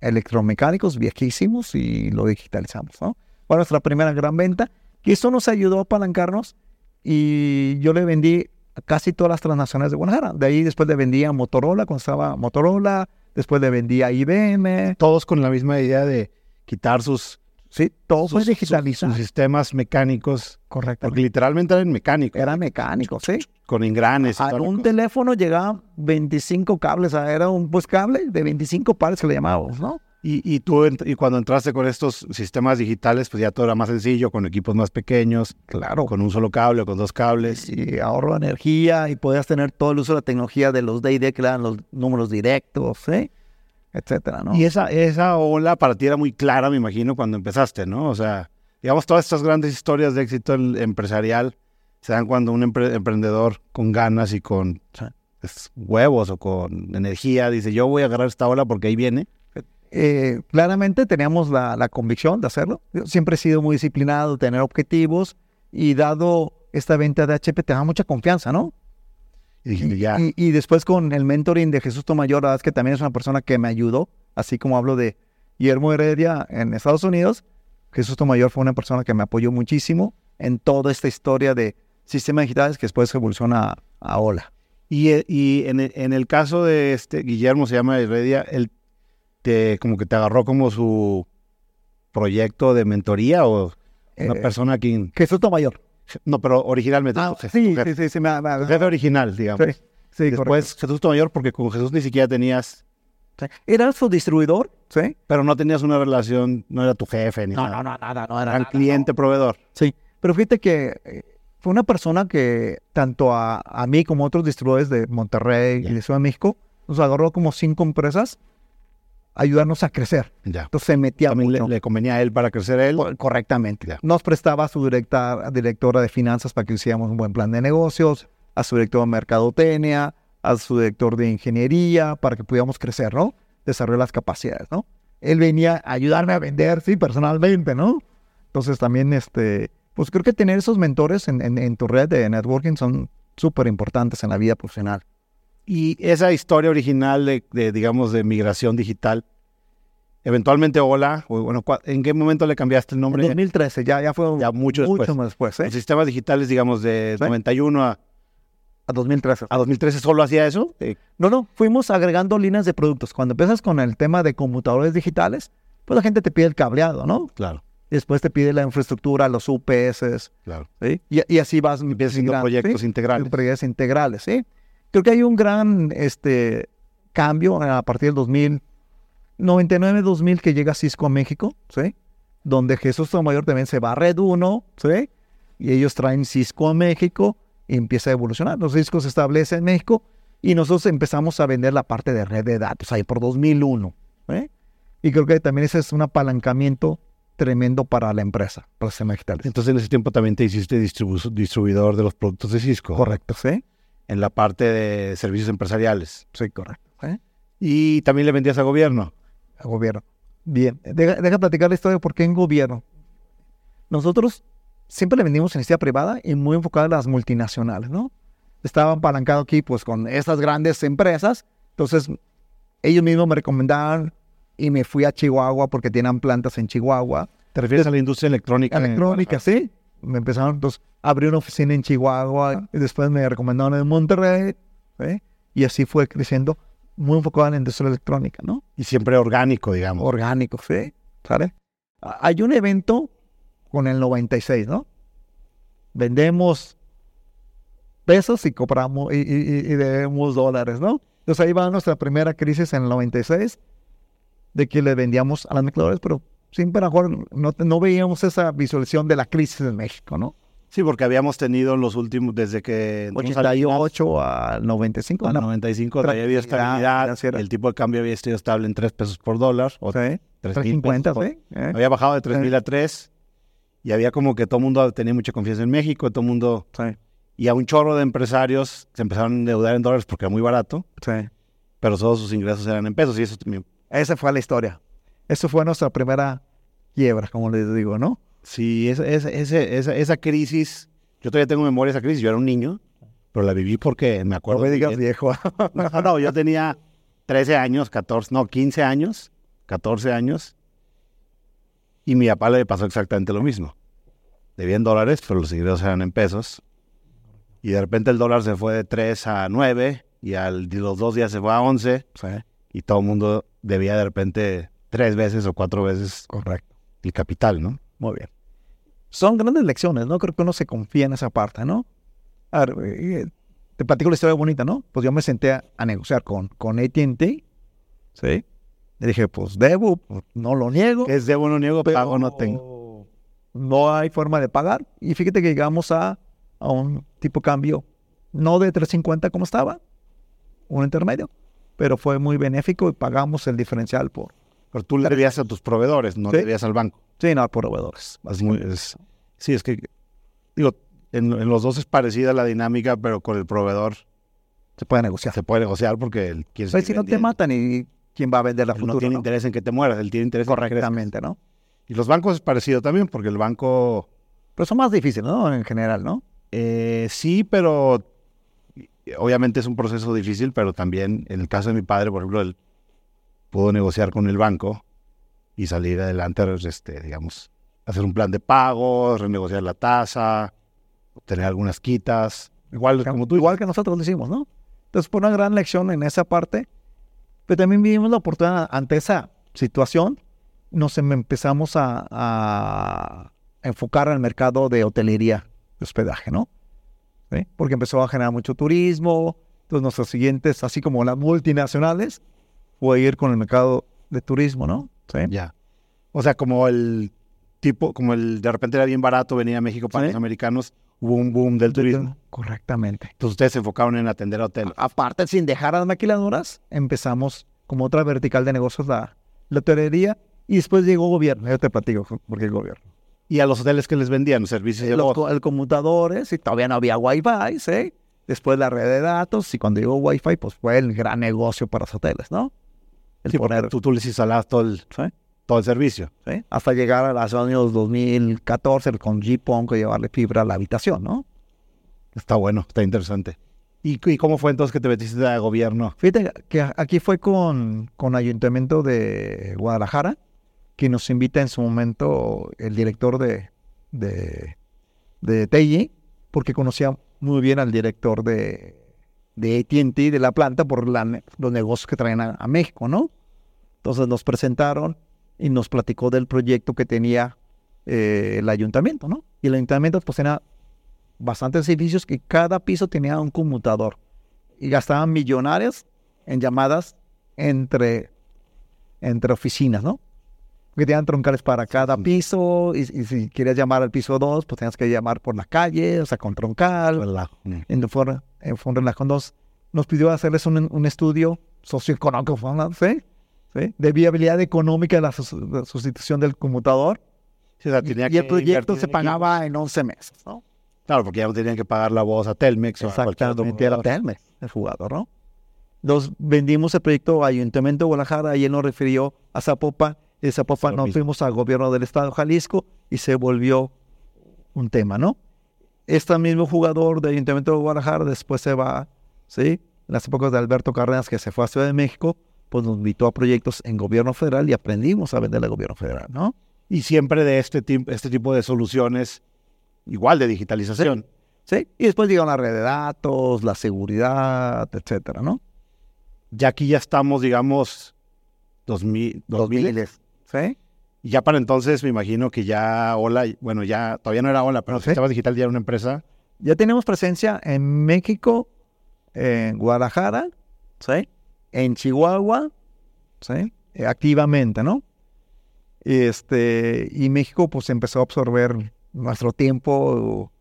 electromecánicos, viejísimos y lo digitalizamos, ¿no? Fue nuestra primera gran venta. Y eso nos ayudó a apalancarnos y yo le vendí a casi todas las transnacionales de Guadalajara. De ahí después le vendí a Motorola cuando estaba Motorola, después le vendí a IBM. Todos con la misma idea de quitar sus... Sí, todo fue digitalizar. Sus sistemas mecánicos. Correcto. Porque literalmente eran mecánicos. Era mecánico, sí. Con engranes. A un teléfono llegaban 25 cables. Era un pues cable de 25 pares que le llamábamos, ¿no? Y, tú, y cuando entraste con estos sistemas digitales, pues ya todo era más sencillo, con equipos más pequeños. Claro. Con un solo cable o con dos cables. Y ahorro energía y podías tener todo el uso de la tecnología de los D&D que le dan los números directos, ¿eh? Etcétera, ¿no? Y esa, esa ola para ti era muy clara, me imagino, cuando empezaste, ¿no? O sea, digamos, todas estas grandes historias de éxito empresarial se dan cuando un emprendedor con ganas y con pues, huevos o con energía dice, yo voy a agarrar esta ola porque ahí viene eh, claramente teníamos la, convicción de hacerlo. siempre he sido muy disciplinado, tener objetivos y dado esta venta de HP te da mucha confianza, ¿no? Y, después con el mentoring de Jesús Tomayor, la verdad es que también es una persona que me ayudó, así como hablo de Guillermo Heredia en Estados Unidos, Jesús Tomayor fue una persona que me apoyó muchísimo en toda esta historia de sistemas digitales que después evoluciona a, Ola. Y, en, el, en, el, caso de este Guillermo, se llama Heredia, él como que te agarró como su proyecto de mentoría o una eh, persona que... Jesús Mayor. No, pero originalmente. Ah, sí, sí, sí, sí, me, jefe original, digamos. Sí, sí Después Jesús Mayor porque con Jesús ni siquiera tenías... Era su distribuidor, sí. Pero no tenías una relación, no era tu jefe ni no, nada. No, no, nada, no era Era cliente proveedor. Sí, pero fíjate que eh, fue una persona que tanto a, a mí como a otros distribuidores de Monterrey y de Ciudad de México nos agarró como cinco empresas ayudarnos a crecer. Ya. Entonces se metía También Le, convenía a él para crecer él. Correctamente. Nos prestaba a su directa, directora de finanzas para que hiciéramos un buen plan de negocios, a su director de mercadotecnia, a su director de ingeniería, para que pudiéramos crecer, ¿no? Desarrollar las capacidades, ¿no? Él venía a ayudarme a vender, sí, personalmente, ¿no? Entonces también, este, pues creo que tener esos mentores en, en tu red de networking son súper importantes en la vida profesional. Y esa historia original de, digamos, de migración digital, eventualmente Hola, bueno, ¿en qué momento le cambiaste el nombre? En 2013, ya, ya fue ya mucho después. Más después ¿eh? Los sistemas digitales, digamos, de 91 a... A 2013. ¿A 2013 solo hacía eso? No, no, fuimos agregando líneas de productos. Cuando empiezas con el tema de computadores digitales, pues la gente te pide el cableado, ¿no? Claro. después te pide la infraestructura, los UPS. Claro. ¿sí? Y, así vas. Empiezas haciendo proyectos integrales. Proyectos integrales, sí creo que hay un gran este, cambio a partir del 2000, 99-2000 que llega Cisco a México, ¿sí? donde Jesús Mayor también se va a Red 1, ¿sí? Y ellos traen Cisco a México y empieza a evolucionar. Los Cisco se establece en México y nosotros empezamos a vender la parte de red de datos ahí por 2001. ¿eh? Y creo que también ese es un apalancamiento tremendo para la empresa, para digitales. Entonces en ese tiempo también te hiciste distribuidor de los productos de Cisco. Correcto, sí. En la parte de servicios empresariales. Sí, correcto. ¿eh? Y también le vendías a gobierno. A gobierno. Bien, deja, deja platicar la historia de por qué en gobierno. Nosotros siempre le vendimos en iniciativa privada y muy enfocada a las multinacionales, ¿no? Estaban apalancado aquí pues con estas grandes empresas, entonces ellos mismos me recomendaban y me fui a Chihuahua porque tienen plantas en Chihuahua. ¿Te refieres a la industria electrónica? Electrónica, sí. Me empezaron, entonces, abrí una oficina en Chihuahua y después me recomendaron en Monterrey. Y así fue creciendo, muy enfocado en la industria electrónica, ¿no? Y siempre orgánico, digamos. Orgánico, sí. ¿Sale? Hay un evento con el 96, ¿no? Vendemos pesos y compramos y, debemos dólares, ¿no? Entonces ahí va nuestra primera crisis en el 96 de que le vendíamos a las mezcladoras, pero siempre mejor no, no veíamos esa visualización de la crisis en México, ¿no? Sí, porque habíamos tenido los últimos, desde que... 88 al 95. Al 95 todavía había estabilidad, el tipo de cambio había estado estable en 3 pesos por dólar. O sí, 350, ¿sí? ¿eh? Había bajado de 3.000 a 3 y había como que todo el mundo tenía mucha confianza en México, todo el mundo... Sí. Y a un chorro de empresarios se empezaron a endeudar en dólares porque era muy barato. Sí. Pero todos sus ingresos eran en pesos y eso también... Esa fue la historia. Eso fue nuestra primera quiebra, como les digo, ¿no? Sí, esa, esa, esa, esa crisis, yo todavía tengo memoria de esa crisis, yo era un niño, pero la viví porque me acuerdo... No me digas viejo. no, no, yo tenía 13 años, 14, no, 15 años, 14 años, y mi papá le pasó exactamente lo mismo. Debía en dólares, pero los ingresos eran en pesos. Y de repente el dólar se fue de 3 a 9 y al, los dos días se fue a 11. Y todo el mundo debía de repente tres veces o cuatro veces Correcto. El capital, ¿no? Muy bien. Son grandes lecciones, ¿no? Creo que uno se confía en esa parte, ¿no? A ver, eh, te platico la historia bonita, ¿no? Pues yo me senté a, negociar con, con AT&T, ¿sí? Le dije, pues debo, pues, no lo niego. Es debo, no niego, pero pago no tengo. No hay forma de pagar. Y fíjate que llegamos a, a un tipo de cambio, no de 350 como estaba, un intermedio, pero fue muy benéfico y pagamos el diferencial por... Pero tú le debías a tus proveedores, no le debías al banco. Sí, no, a proveedores. sí, es que, digo, en, los dos es parecida la dinámica, pero con el proveedor... Se puede negociar. Se puede negociar porque él quiere... si no te matan y quién va a vender la futuro. No tiene interés en que te mueras, él tiene interés Correctamente, ¿no? Y los bancos es parecido también, porque el banco... Pero son más difíciles, ¿no? En general, ¿no? Eh, sí, pero obviamente es un proceso difícil, pero también en el caso de mi padre, por ejemplo, él pudo negociar con el banco y salir adelante, este, digamos, hacer un plan de pago, renegociar la tasa, obtener algunas quitas. Igual, como tú, igual que nosotros lo hicimos, ¿no? Entonces, fue una gran lección en esa parte pero también vivimos la oportunidad ante esa situación, nos em, empezamos a, enfocar al mercado de hotelería, de hospedaje, ¿no? Porque empezó a generar mucho turismo, entonces nuestros siguientes, así como las multinacionales, fue ir con el mercado de turismo, ¿no? ¿Sí? Ya. O sea, como el tipo, como el de repente era bien barato venir a México para los americanos, hubo un boom del turismo. Correctamente. Entonces ustedes se enfocaron en atender a hoteles. Aparte, sin dejar a las maquiladoras, empezamos como otra vertical de negocios la, la hotelería y después llegó gobierno. Yo te platico porque el gobierno. ¿Y a los hoteles que les vendían servicios de los el conmutadores y todavía no había wifi, ¿sí? Después la red de datos y cuando llegó wifi, pues fue el gran negocio para los hoteles, ¿no? El sí, poner... tú, tú les instalabas todo el, todo el servicio. ¿sí? Hasta llegar a los años 2014 con G-Pong y llevarle fibra a la habitación, ¿no? Está bueno, está interesante. ¿Y, cómo fue entonces que te metiste a gobierno? Fíjate que aquí fue con, con Ayuntamiento de Guadalajara, que nos invita en su momento el director de, de, de porque conocía muy bien al director de, de AT&T, de la planta, por los negocios que traen a, México, ¿no? Entonces nos presentaron y nos platicó del proyecto que tenía eh, el ayuntamiento, ¿no? Y el ayuntamiento pues tenía bastantes edificios que cada piso tenía un conmutador y gastaban millonarios en llamadas entre, entre oficinas, ¿no? porque tenían troncales para cada piso, y, si querías llamar al piso 2, pues tenías que llamar por la calle, o sea, con troncal. En, fue, fue un relajo. Entonces, nos pidió hacerles un, un estudio socioeconómico, ¿sí? ¿sí? De viabilidad económica de la sustitución del conmutador. y, el proyecto se pagaba en 11 meses, ¿no? Claro, porque ya no tenían que pagar la voz a Telmex o a era Telmex, el jugador, ¿no? Nos vendimos el proyecto a Ayuntamiento de Guadalajara y él nos refirió a Zapopan. Y de Zapopan nos fuimos al gobierno del estado de Jalisco y se volvió un tema, ¿no? Este mismo jugador de Ayuntamiento de Guadalajara después se va, ¿sí? En las épocas de Alberto Cárdenas, que se fue a Ciudad de México, pues nos invitó a proyectos en gobierno federal y aprendimos a vender al gobierno federal, ¿no? Y siempre de este, este tipo de soluciones igual de digitalización. Sí, y después llegaron la red de datos, la seguridad, etcétera, ¿no? Ya aquí ya estamos, digamos, 2000, 2000 ¿sí? Y ya para entonces me imagino que ya Hola, bueno, ya todavía no era Hola, pero ¿Sí? estaba digital ya era una empresa. Ya tenemos presencia en México, en Guadalajara, ¿sí? En Chihuahua, ¿sí? Activamente, ¿no? Este, y México pues empezó a absorber nuestro tiempo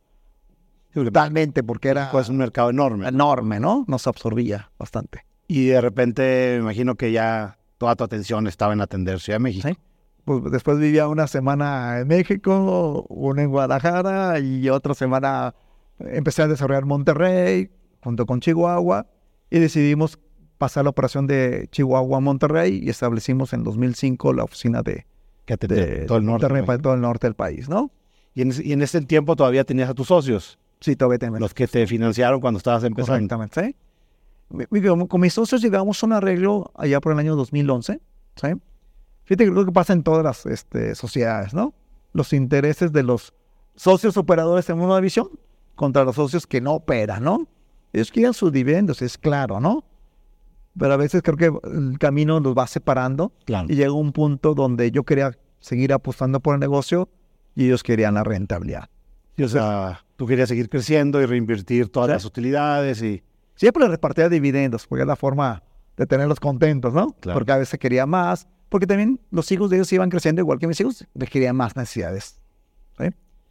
totalmente porque era pues un mercado enorme. Enorme, ¿no? Nos absorbía bastante. Y de repente me imagino que ya toda tu atención estaba en atenderse a México. ¿Sí? Pues después vivía una semana en México, una en Guadalajara y otra semana empecé a desarrollar Monterrey junto con Chihuahua y decidimos pasar la operación de Chihuahua a Monterrey y establecimos en 2005 la oficina de, que todo el norte, Monterrey para todo el norte del país, ¿no? Y en, ese tiempo todavía tenías a tus socios. Sí, todavía tenemos. Los que te financiaron cuando estabas empezando. Exactamente, ¿sí? Con mis socios llegamos a un arreglo allá por el año 2011, ¿sí? Fíjate que lo que pasa en todas las este, sociedades, ¿no? Los intereses de los socios operadores en una división contra los socios que no operan, ¿no? Ellos quieren sus dividendos, es claro, ¿no? Pero a veces creo que el camino los va separando y llega un punto donde yo quería seguir apostando por el negocio y ellos querían la rentabilidad. o sea, tú querías seguir creciendo y reinvertir todas las utilidades y... Siempre repartía dividendos, porque es la forma de tenerlos contentos, ¿no? Porque a veces quería más, porque también los hijos de ellos iban creciendo igual que mis hijos, les querían más necesidades.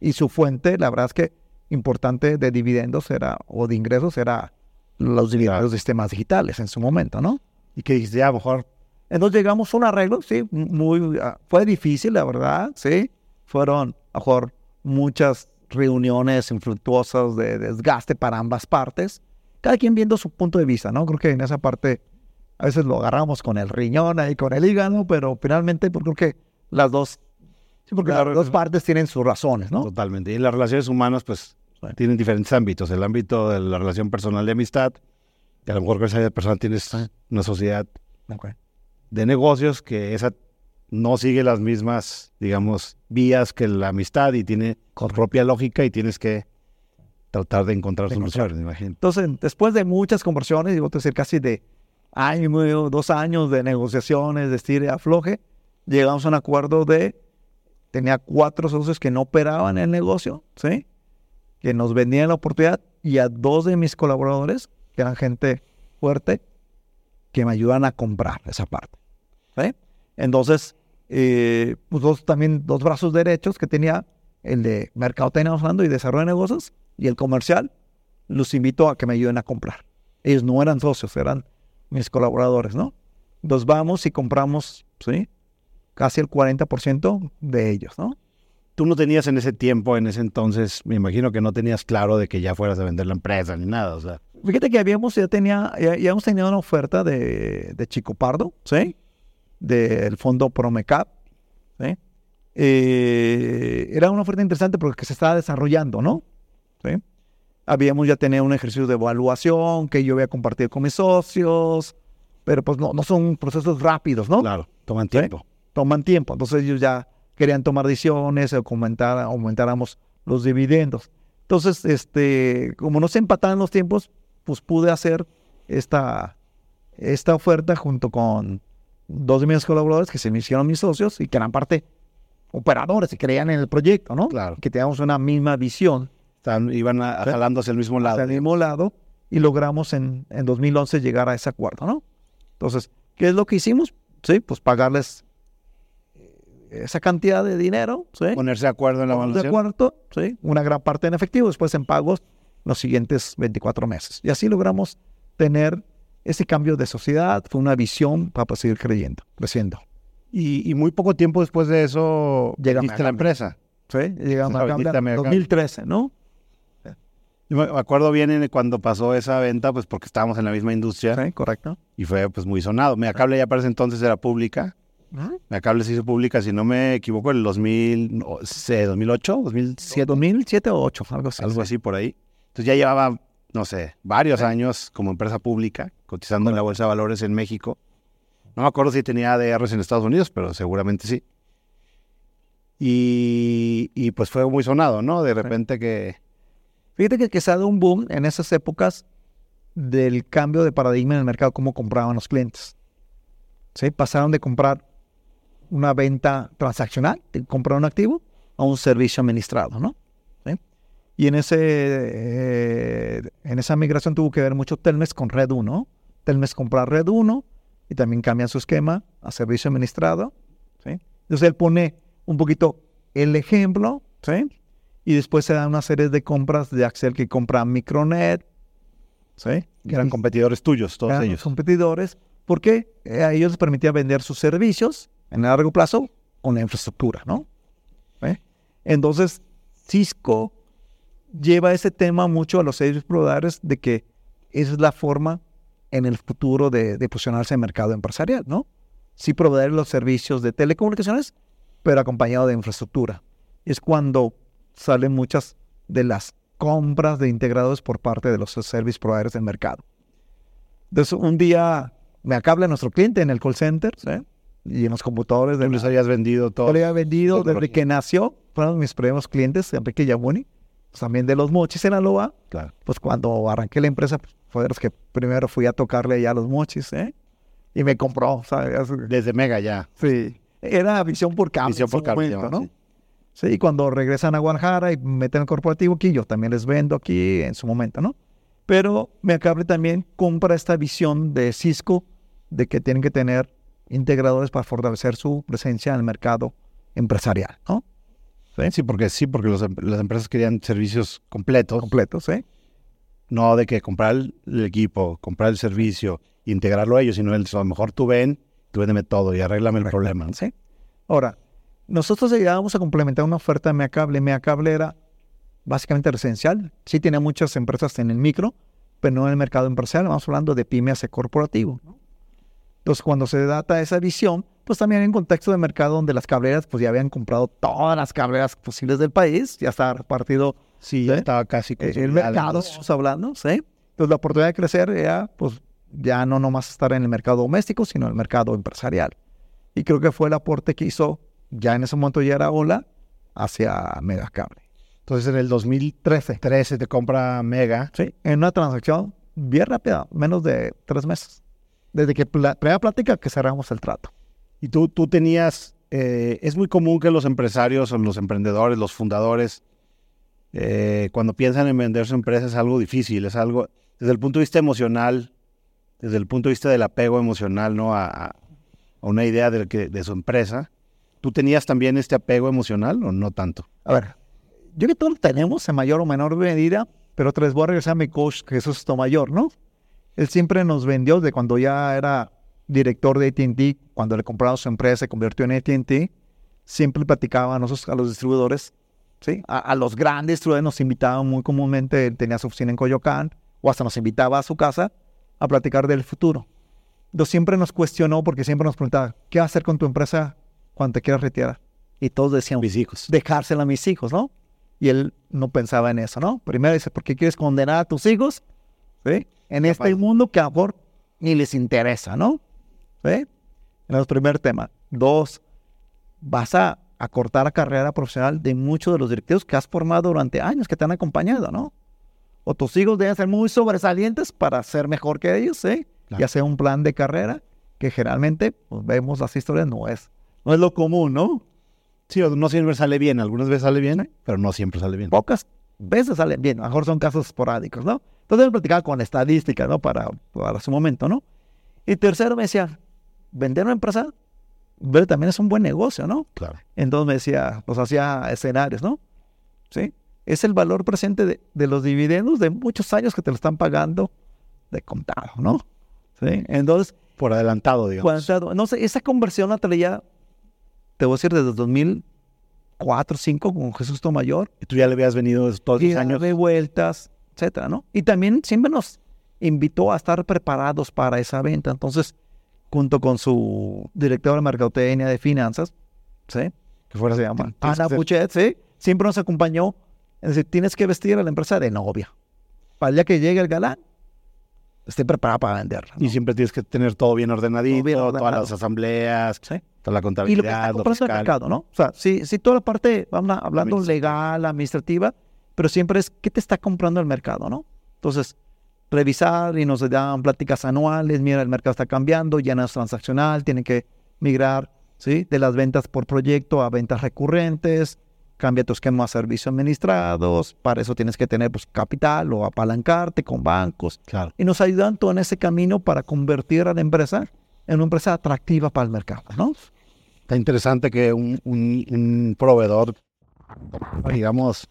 Y su fuente, la verdad es que importante de dividendos era, o de ingresos era los dividendos de sistemas digitales en su momento, ¿no? Y que ya, mejor. Entonces llegamos a un arreglo, sí, muy, ah, fue difícil, la verdad, sí, fueron, a mejor, muchas reuniones infructuosas de desgaste para ambas partes, cada quien viendo su punto de vista, ¿no? Creo que en esa parte a veces lo agarramos con el riñón y con el hígado, pero finalmente pues, creo que las dos, sí, porque las dos partes tienen sus razones, ¿no? Totalmente. Y las relaciones humanas, pues, tienen diferentes ámbitos. El ámbito de la relación personal de amistad, que a lo mejor con esa persona tienes una sociedad de negocios que esa no sigue las mismas, digamos, vías que la amistad y tiene con propia lógica y tienes que tratar de encontrar soluciones, imagino. Entonces, después de muchas conversiones, digo, decir, casi de año dos años de negociaciones, de estire afloje, llegamos a un acuerdo de, tenía cuatro socios que no operaban el negocio, ¿sí? Que nos vendían la oportunidad y a dos de mis colaboradores, que eran gente fuerte, que me ayudan a comprar esa parte, ¿sí? Entonces, eh, pues dos, también dos brazos derechos que tenía el de mercadotecnia hablando y desarrollo de negocios y el comercial, los invito a que me ayuden a comprar. Ellos no eran socios, eran mis colaboradores, ¿no? Nos vamos y compramos, ¿sí? Casi el 40% de ellos, ¿no? Tú no tenías en ese tiempo, en ese entonces, me imagino que no tenías claro de que ya fueras a vender la empresa ni nada, o sea. Fíjate que habíamos, ya tenía, ya, habíamos tenido una oferta de, de Chico Pardo, ¿sí? del fondo Promecap. Eh, era una oferta interesante porque se estaba desarrollando, ¿no? Habíamos ya tenido un ejercicio de evaluación que yo había compartido con mis socios, pero pues no, no son procesos rápidos, ¿no? Claro, toman tiempo. Toman tiempo. Entonces ellos ya querían tomar decisiones o aumentar, aumentáramos los dividendos. Entonces, este, como no se empataban los tiempos, pues pude hacer esta, esta oferta junto con dos de mis colaboradores que se me hicieron mis socios y que eran parte operadores y creían en el proyecto, ¿no? Claro. Que teníamos una misma visión. Iban jalando hacia el mismo lado. Hacia el mismo lado y logramos en, en 2011 llegar a ese acuerdo, ¿no? Entonces, ¿qué es lo que hicimos? Sí, pues pagarles esa cantidad de dinero, ¿sí? Ponerse de acuerdo en la De acuerdo, ¿sí? Una gran parte en efectivo, después en pagos los siguientes 24 meses. Y así logramos tener ese cambio de sociedad, fue una visión para seguir creyendo, creciendo. Y, muy poco tiempo después de eso llegaste a la empresa. Sí, llegamos a en 2013, ¿no? Yo me acuerdo bien cuando pasó esa venta, pues porque estábamos en la misma industria. Sí, correcto. Y fue pues muy sonado. Megacable ya para ese entonces era pública. Megacable se hizo pública, si no me equivoco, en el 2000, no, 2008, 2007. 2007 o 2008, algo así. Algo así por ahí. Entonces ya llevaba, no sé, varios años como empresa pública, cotizando en la Bolsa de Valores en México. No me acuerdo si tenía ADRs en Estados Unidos, pero seguramente sí. Y, y pues fue muy sonado, ¿no? De repente que Fíjate que, se ha dado un boom en esas épocas del cambio de paradigma en el mercado, cómo compraban los clientes. ¿Sí? Pasaron de comprar una venta transaccional, de comprar un activo, a un servicio administrado, ¿no? Y en, ese, eh, en esa migración tuvo que ver mucho Telmes con Red 1. Telmes compra Red 1 y también cambia su esquema a servicio administrado. ¿sí? Entonces él pone un poquito el ejemplo, ¿sí? Y después se dan una serie de compras de Axel que compra Micronet, ¿sí? Que eran competidores tuyos, todos eran ellos. competidores, porque eh, a ellos les permitía vender sus servicios en el largo plazo con la infraestructura, ¿no? Entonces, Cisco lleva ese tema mucho a los service providers de que esa es la forma en el futuro de, de posicionarse en el mercado empresarial, ¿no? Sí proveer los servicios de telecomunicaciones, pero acompañado de infraestructura. Es cuando salen muchas de las compras de integrados por parte de los service providers del mercado. Entonces, un día me acabla nuestro cliente en el call center y en los computadores. De les habías vendido todo? Yo le había vendido desde que nació. Fueron mis primeros clientes, Enrique Yamuni, pues, también de los mochis en Aloha. Claro. Pues cuando arranqué la empresa, pues, fue de los que primero fui a tocarle ya los mochis, ¿eh? Y me compró, ¿sabes? Desde Mega ya. Sí. Era visión por cambio. Visión por cambio, ¿no? Sí, y cuando regresan a Guadalajara y meten el corporativo aquí, yo también les vendo aquí en su momento, ¿no? Pero Mercable también compra esta visión de Cisco de que tienen que tener integradores para fortalecer su presencia en el mercado empresarial, ¿no? Sí, porque sí, porque em, las empresas querían servicios completos. Completos, ¿sí? No de que comprar el, equipo, comprar el servicio, integrarlo a ellos, sino el, a lo mejor tú ven, tú véndeme todo y arréglame el problema. ¿sí? Ahora, nosotros llegábamos a complementar una oferta de Meacable. Meacable era básicamente residencial. Sí tiene muchas empresas en el micro, pero no en el mercado empresarial. Vamos hablando de pymes corporativo. Entonces, cuando se data esa visión, pues también en contexto de mercado donde las cableras pues ya habían comprado todas las cableras posibles del país, ya estaba repartido. Sí, ya estaba casi el mercado, estamos hablando, ¿sí? Entonces la oportunidad de crecer era, pues, ya no nomás estar en el mercado doméstico, sino en el mercado empresarial. Y creo que fue el aporte que hizo ya en ese momento ya era Hola hacia Megacable. Entonces en el 2013 13 te compra Mega. Sí, en una transacción bien rápida, menos de tres meses. Desde que la primera plática que cerramos el trato. Y tú, tú tenías, eh, es muy común que los empresarios o los emprendedores, los fundadores, eh, cuando piensan en vender su empresa es algo difícil, es algo, desde el punto de vista emocional, desde el punto de vista del apego emocional, ¿no? A, a una idea de, que, de su empresa, ¿Tú tenías también este apego emocional o no tanto? A ver, yo que todos tenemos en mayor o menor medida, pero otra vez voy a regresar a mi coach Jesús Tomayor, ¿no? Él siempre nos vendió de cuando ya era director de AT&T, cuando le compraron su empresa, se convirtió en AT&T, siempre platicaba a, nosotros, a los distribuidores, ¿sí? A, los grandes distribuidores nos invitaban muy comúnmente, tenía su oficina en Coyoacán, o hasta nos invitaba a su casa a platicar del futuro. Entonces siempre nos cuestionó porque siempre nos preguntaba, ¿qué va a hacer con tu empresa cuando te quieras retirar. Y todos decían, mis hijos. Dejársela a mis hijos, ¿no? Y él no pensaba en eso, ¿no? Primero dice, ¿por qué quieres condenar a tus hijos? ¿Sí? En este mundo que a mejor ni les interesa, ¿no? ¿Sí? En el primer tema. Dos, vas a acortar la carrera profesional de muchos de los directivos que has formado durante años, que te han acompañado, ¿no? O tus hijos deben ser muy sobresalientes para ser mejor que ellos, ¿sí? Y hacer un plan de carrera que generalmente, pues, vemos las historias, no es no es lo común, ¿no? Sí, no siempre sale bien. Algunas veces sale bien, pero no siempre sale bien. Pocas veces salen bien. A lo mejor son casos esporádicos, ¿no? Entonces me platicaba con estadísticas, ¿no? Para, para su momento, ¿no? Y tercero me decía, vender una empresa pero también es un buen negocio, ¿no? Claro. Entonces me decía, pues hacía escenarios, ¿no? ¿Sí? Es el valor presente de, de los dividendos de muchos años que te lo están pagando de contado, ¿no? ¿Sí? Entonces, Por adelantado, digamos. cuando- no sé, esa conversión la traía, te voy a decir, desde 2004, 2005 con Jesús Tomayor, Y tú ya le habías venido todos esos años. de vueltas, etcétera, ¿no? Y también siempre nos invitó a estar preparados para esa venta. Entonces, junto con su director de mercadotecnia de finanzas, ¿sí? Que fuera Se llama Ana Puchet, ¿sí? Siempre nos acompañó. Es decir, tienes que vestir a la empresa de novia. Para el día que llegue el galán, esté preparada para venderla. ¿no? Y siempre tienes que tener todo bien ordenadito, Todo bien todas las asambleas, ¿sí? La Y lo que contabilidad, está lo comprando el fiscal. mercado, ¿no? O sea, sí, sí, toda la parte, vamos hablando legal, administrativa, pero siempre es qué te está comprando el mercado, ¿no? Entonces, revisar y nos dan pláticas anuales, mira, el mercado está cambiando, ya no es transaccional, tiene que migrar, ¿sí? De las ventas por proyecto a ventas recurrentes, cambia tu esquema de servicios administrados, para eso tienes que tener pues, capital o apalancarte con bancos, Claro. y nos ayudan todo en ese camino para convertir a la empresa en una empresa atractiva para el mercado, ¿no? Está interesante que un, un- un proveedor, digamos,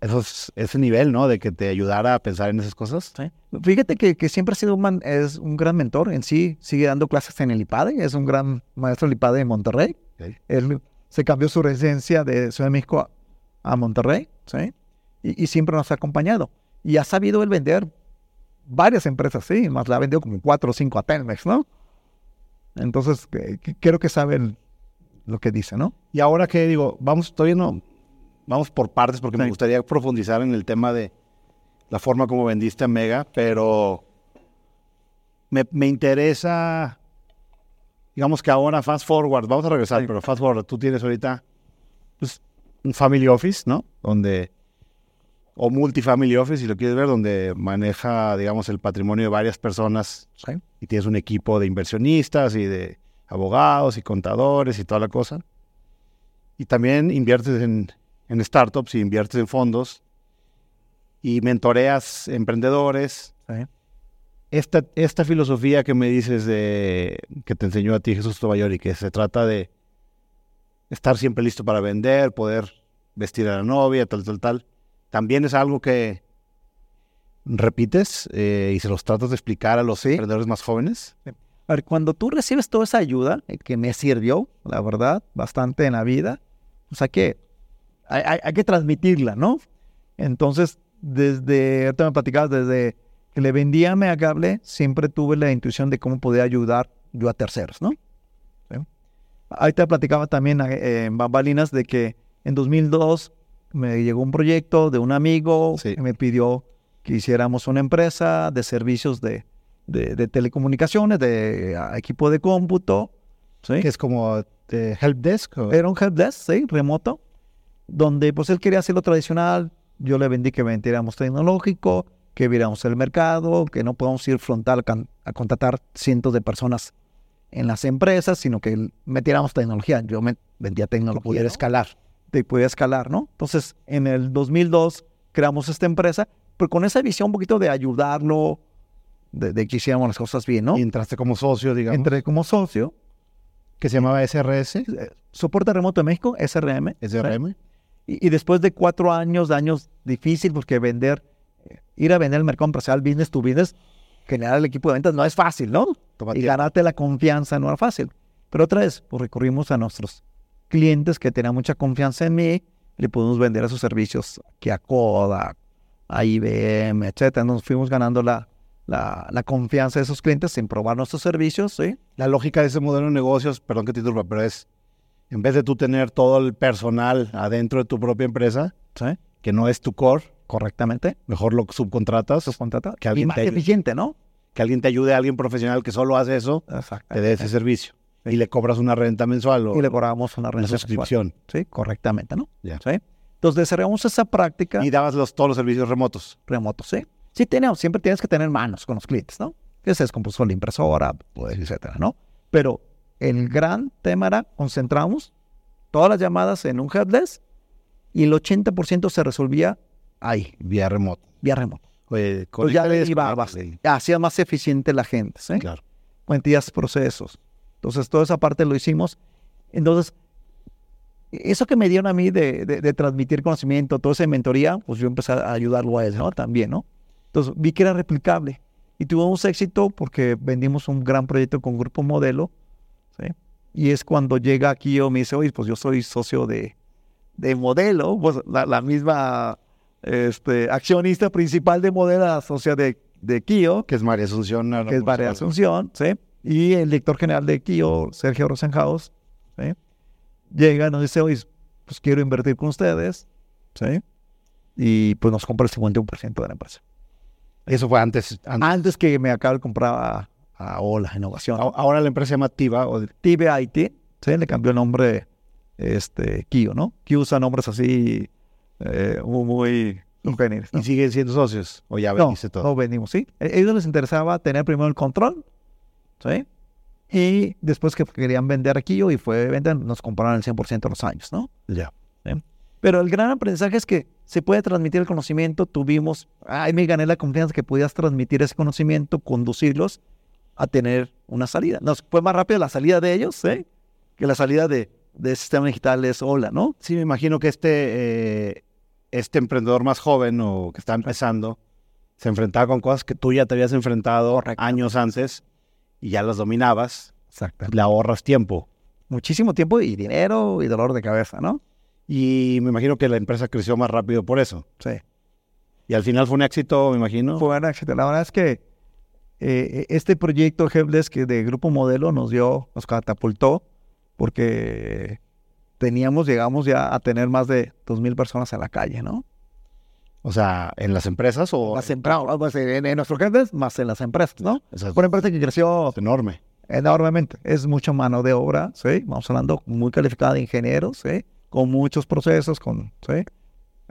esos, ese nivel, ¿no? De que te ayudara a pensar en esas cosas. Sí. Fíjate que, que siempre ha sido un, man- es un gran mentor en sí, sigue dando clases en el IPADE, es un gran maestro del IPADE de Monterrey. Ok. Él se cambió su residencia de Ciudad de México a, a Monterrey, ¿sí? Y, y siempre nos ha acompañado. Y ha sabido él vender varias empresas, sí, más la ha vendido como cuatro o cinco a Telmex, ¿no? Entonces, creo que sabe el- lo que dice, ¿no? Y ahora que digo, vamos, todavía no, vamos por partes porque me gustaría profundizar en el tema de la forma como vendiste a Mega, pero me, me interesa, digamos que ahora fast forward, vamos a regresar, Sí. pero fast forward, tú tienes ahorita pues, un family office, ¿no? Donde, o multifamily office, si lo quieres ver, donde maneja, digamos, el patrimonio de varias personas Sí. y tienes un equipo de inversionistas y de abogados y contadores y toda la cosa. Y también inviertes en, en startups y inviertes en fondos y mentoreas emprendedores. Sí. Esta, esta filosofía que me dices de que te enseñó a ti Jesús Tobayor y que se trata de estar siempre listo para vender, poder vestir a la novia, tal, tal, tal, también es algo que repites eh, y se los tratas de explicar a los emprendedores más jóvenes. A ver, cuando tú recibes toda esa ayuda, eh, que me sirvió, la verdad, bastante en la vida, pues hay que, hay, hay- hay que transmitirla, ¿no? Entonces, desde, ahorita me platicabas, desde que le vendía a Megacable, siempre tuve la intuición de cómo podía ayudar yo a terceros, ¿no? ¿Sí? Ahí te platicaba también eh, en Bambalinas de que en 2002 me llegó un proyecto de un amigo Sí. que me pidió que hiciéramos una empresa de servicios de, de, de telecomunicaciones, de ah, equipo de cómputo, ¿sí? Que es como eh, help desk. o- Era un helpdesk, sí, remoto, donde pues él quería hacer lo tradicional, yo le vendí que vendiéramos tecnológico, que viéramos el mercado, que no podamos ir frontal a contratar cientos de personas en las empresas, sino que metiéramos tecnología. Yo me vendía tecnología. pudiera ¿no? escalar. Te podía escalar, ¿no? Entonces, en el 2002 creamos esta empresa, pero con esa visión un poquito de ayudarlo, de, de que hiciéramos las cosas bien, ¿no? Y entraste como socio, digamos, Entré como socio, que se llamaba SRS, eh, soporte remoto de México, SRM. SRM. Y, y después de cuatro años, de años difícil, porque vender, eh, ir a vender el mercado empresarial, business to business, generar el equipo de ventas no es fácil, ¿no? Y ganarte la confianza no era fácil. Pero otra vez, pues recurrimos a nuestros clientes que tenían mucha confianza en mí, le pudimos vender esos servicios que a Kodak, a IBM, etcétera. Nos fuimos ganando la, la, la confianza de esos clientes sin probar nuestros servicios, ¿sí? La lógica de ese modelo de negocios, perdón que te interrumpa, pero es, en vez de tú tener todo el personal adentro de tu propia empresa, ¿Sí? que no es tu core, Correctamente. mejor lo subcontratas, Subcontrata. Que Y alguien más te eficiente, ¿no? que alguien te ayude, alguien profesional que solo hace eso, te dé ese servicio. Y le cobras una renta mensual o Y le cobramos una una renta mensual. suscripción. Sí, correctamente, ¿no? Ya. Sí. Entonces desarrollamos esa práctica Y dabas los, todos los servicios remotos. remoto, ¿sí? Sí tenemos, siempre tienes que tener manos con los clientes, ¿no? Que se descompuso la impresora, pues, etcétera, ¿no? Pero el gran tema era, concentramos todas las llamadas en un headless y el 80% se resolvía ahí, Vía remoto. vía remoto. Oye, ya iba, desconéctale. hacía más eficiente la gente, ¿sí? Claro. Cuentías procesos. Entonces, toda esa parte lo hicimos. Entonces, eso que me dieron a mí de, de, transmitir conocimiento, toda esa mentoría, pues yo empecé a ayudarlo a él, ¿no? También, ¿no? Entonces, vi que era replicable. Y tuvimos éxito porque vendimos un gran proyecto con Grupo Modelo, ¿sí? Y es cuando llega aquí yo me dice, oye, pues yo soy socio de, de Modelo, pues la, misma este, accionista principal de Modelo, socia de, de Kio. Que es María Asunción. Que es María Asunción, ¿sí? Y el director general de Kio, Sergio Rosenhaus, ¿sí? Llega y nos dice, oye, pues quiero invertir con ustedes, ¿sí? Y pues nos compra el 51% de la empresa. Eso fue antes, antes. que me acabe de comprar a, a Ola Innovación. Ahora la empresa se llama Tiva. O... Tiva IT, ¿sí? Le cambió el nombre este, Kio, ¿no? Kio usa nombres así eh, muy, muy ¿Y siguen siendo socios? ¿O ya vendiste no, todo? No vendimos, sí. A ellos les interesaba tener primero el control, ¿sí? Y después que querían vender a Kio y fue vender, nos compraron el 100% de los años, ¿no? Ya. Pero el gran aprendizaje es que se puede transmitir el conocimiento. Tuvimos, ay, me gané la confianza que podías transmitir ese conocimiento, conducirlos a tener una salida. Nos fue más rápido la salida de ellos, ¿eh? Que la salida de, de sistema digital es hola, ¿no? Sí, me imagino que este, eh, este emprendedor más joven o que está empezando se enfrentaba con cosas que tú ya te habías enfrentado años antes y ya las dominabas. Exacto. Le ahorras tiempo. Muchísimo tiempo y dinero y dolor de cabeza, ¿no? Y me imagino que la empresa creció más rápido por eso. Sí. Y al final fue un éxito, me imagino. Fue un éxito. La verdad es que eh, este proyecto Helpdesk de Grupo Modelo nos dio, nos catapultó porque teníamos, llegamos ya a tener más de 2.000 personas en la calle, ¿no? O sea, ¿en las empresas o...? Las en, en nuestros jefes, más en las empresas, ¿no? Es una empresa que creció... enorme. Enormemente. Es mucha mano de obra, ¿sí? Vamos hablando muy calificada de ingenieros, ¿sí? Con muchos procesos, con, ¿sí?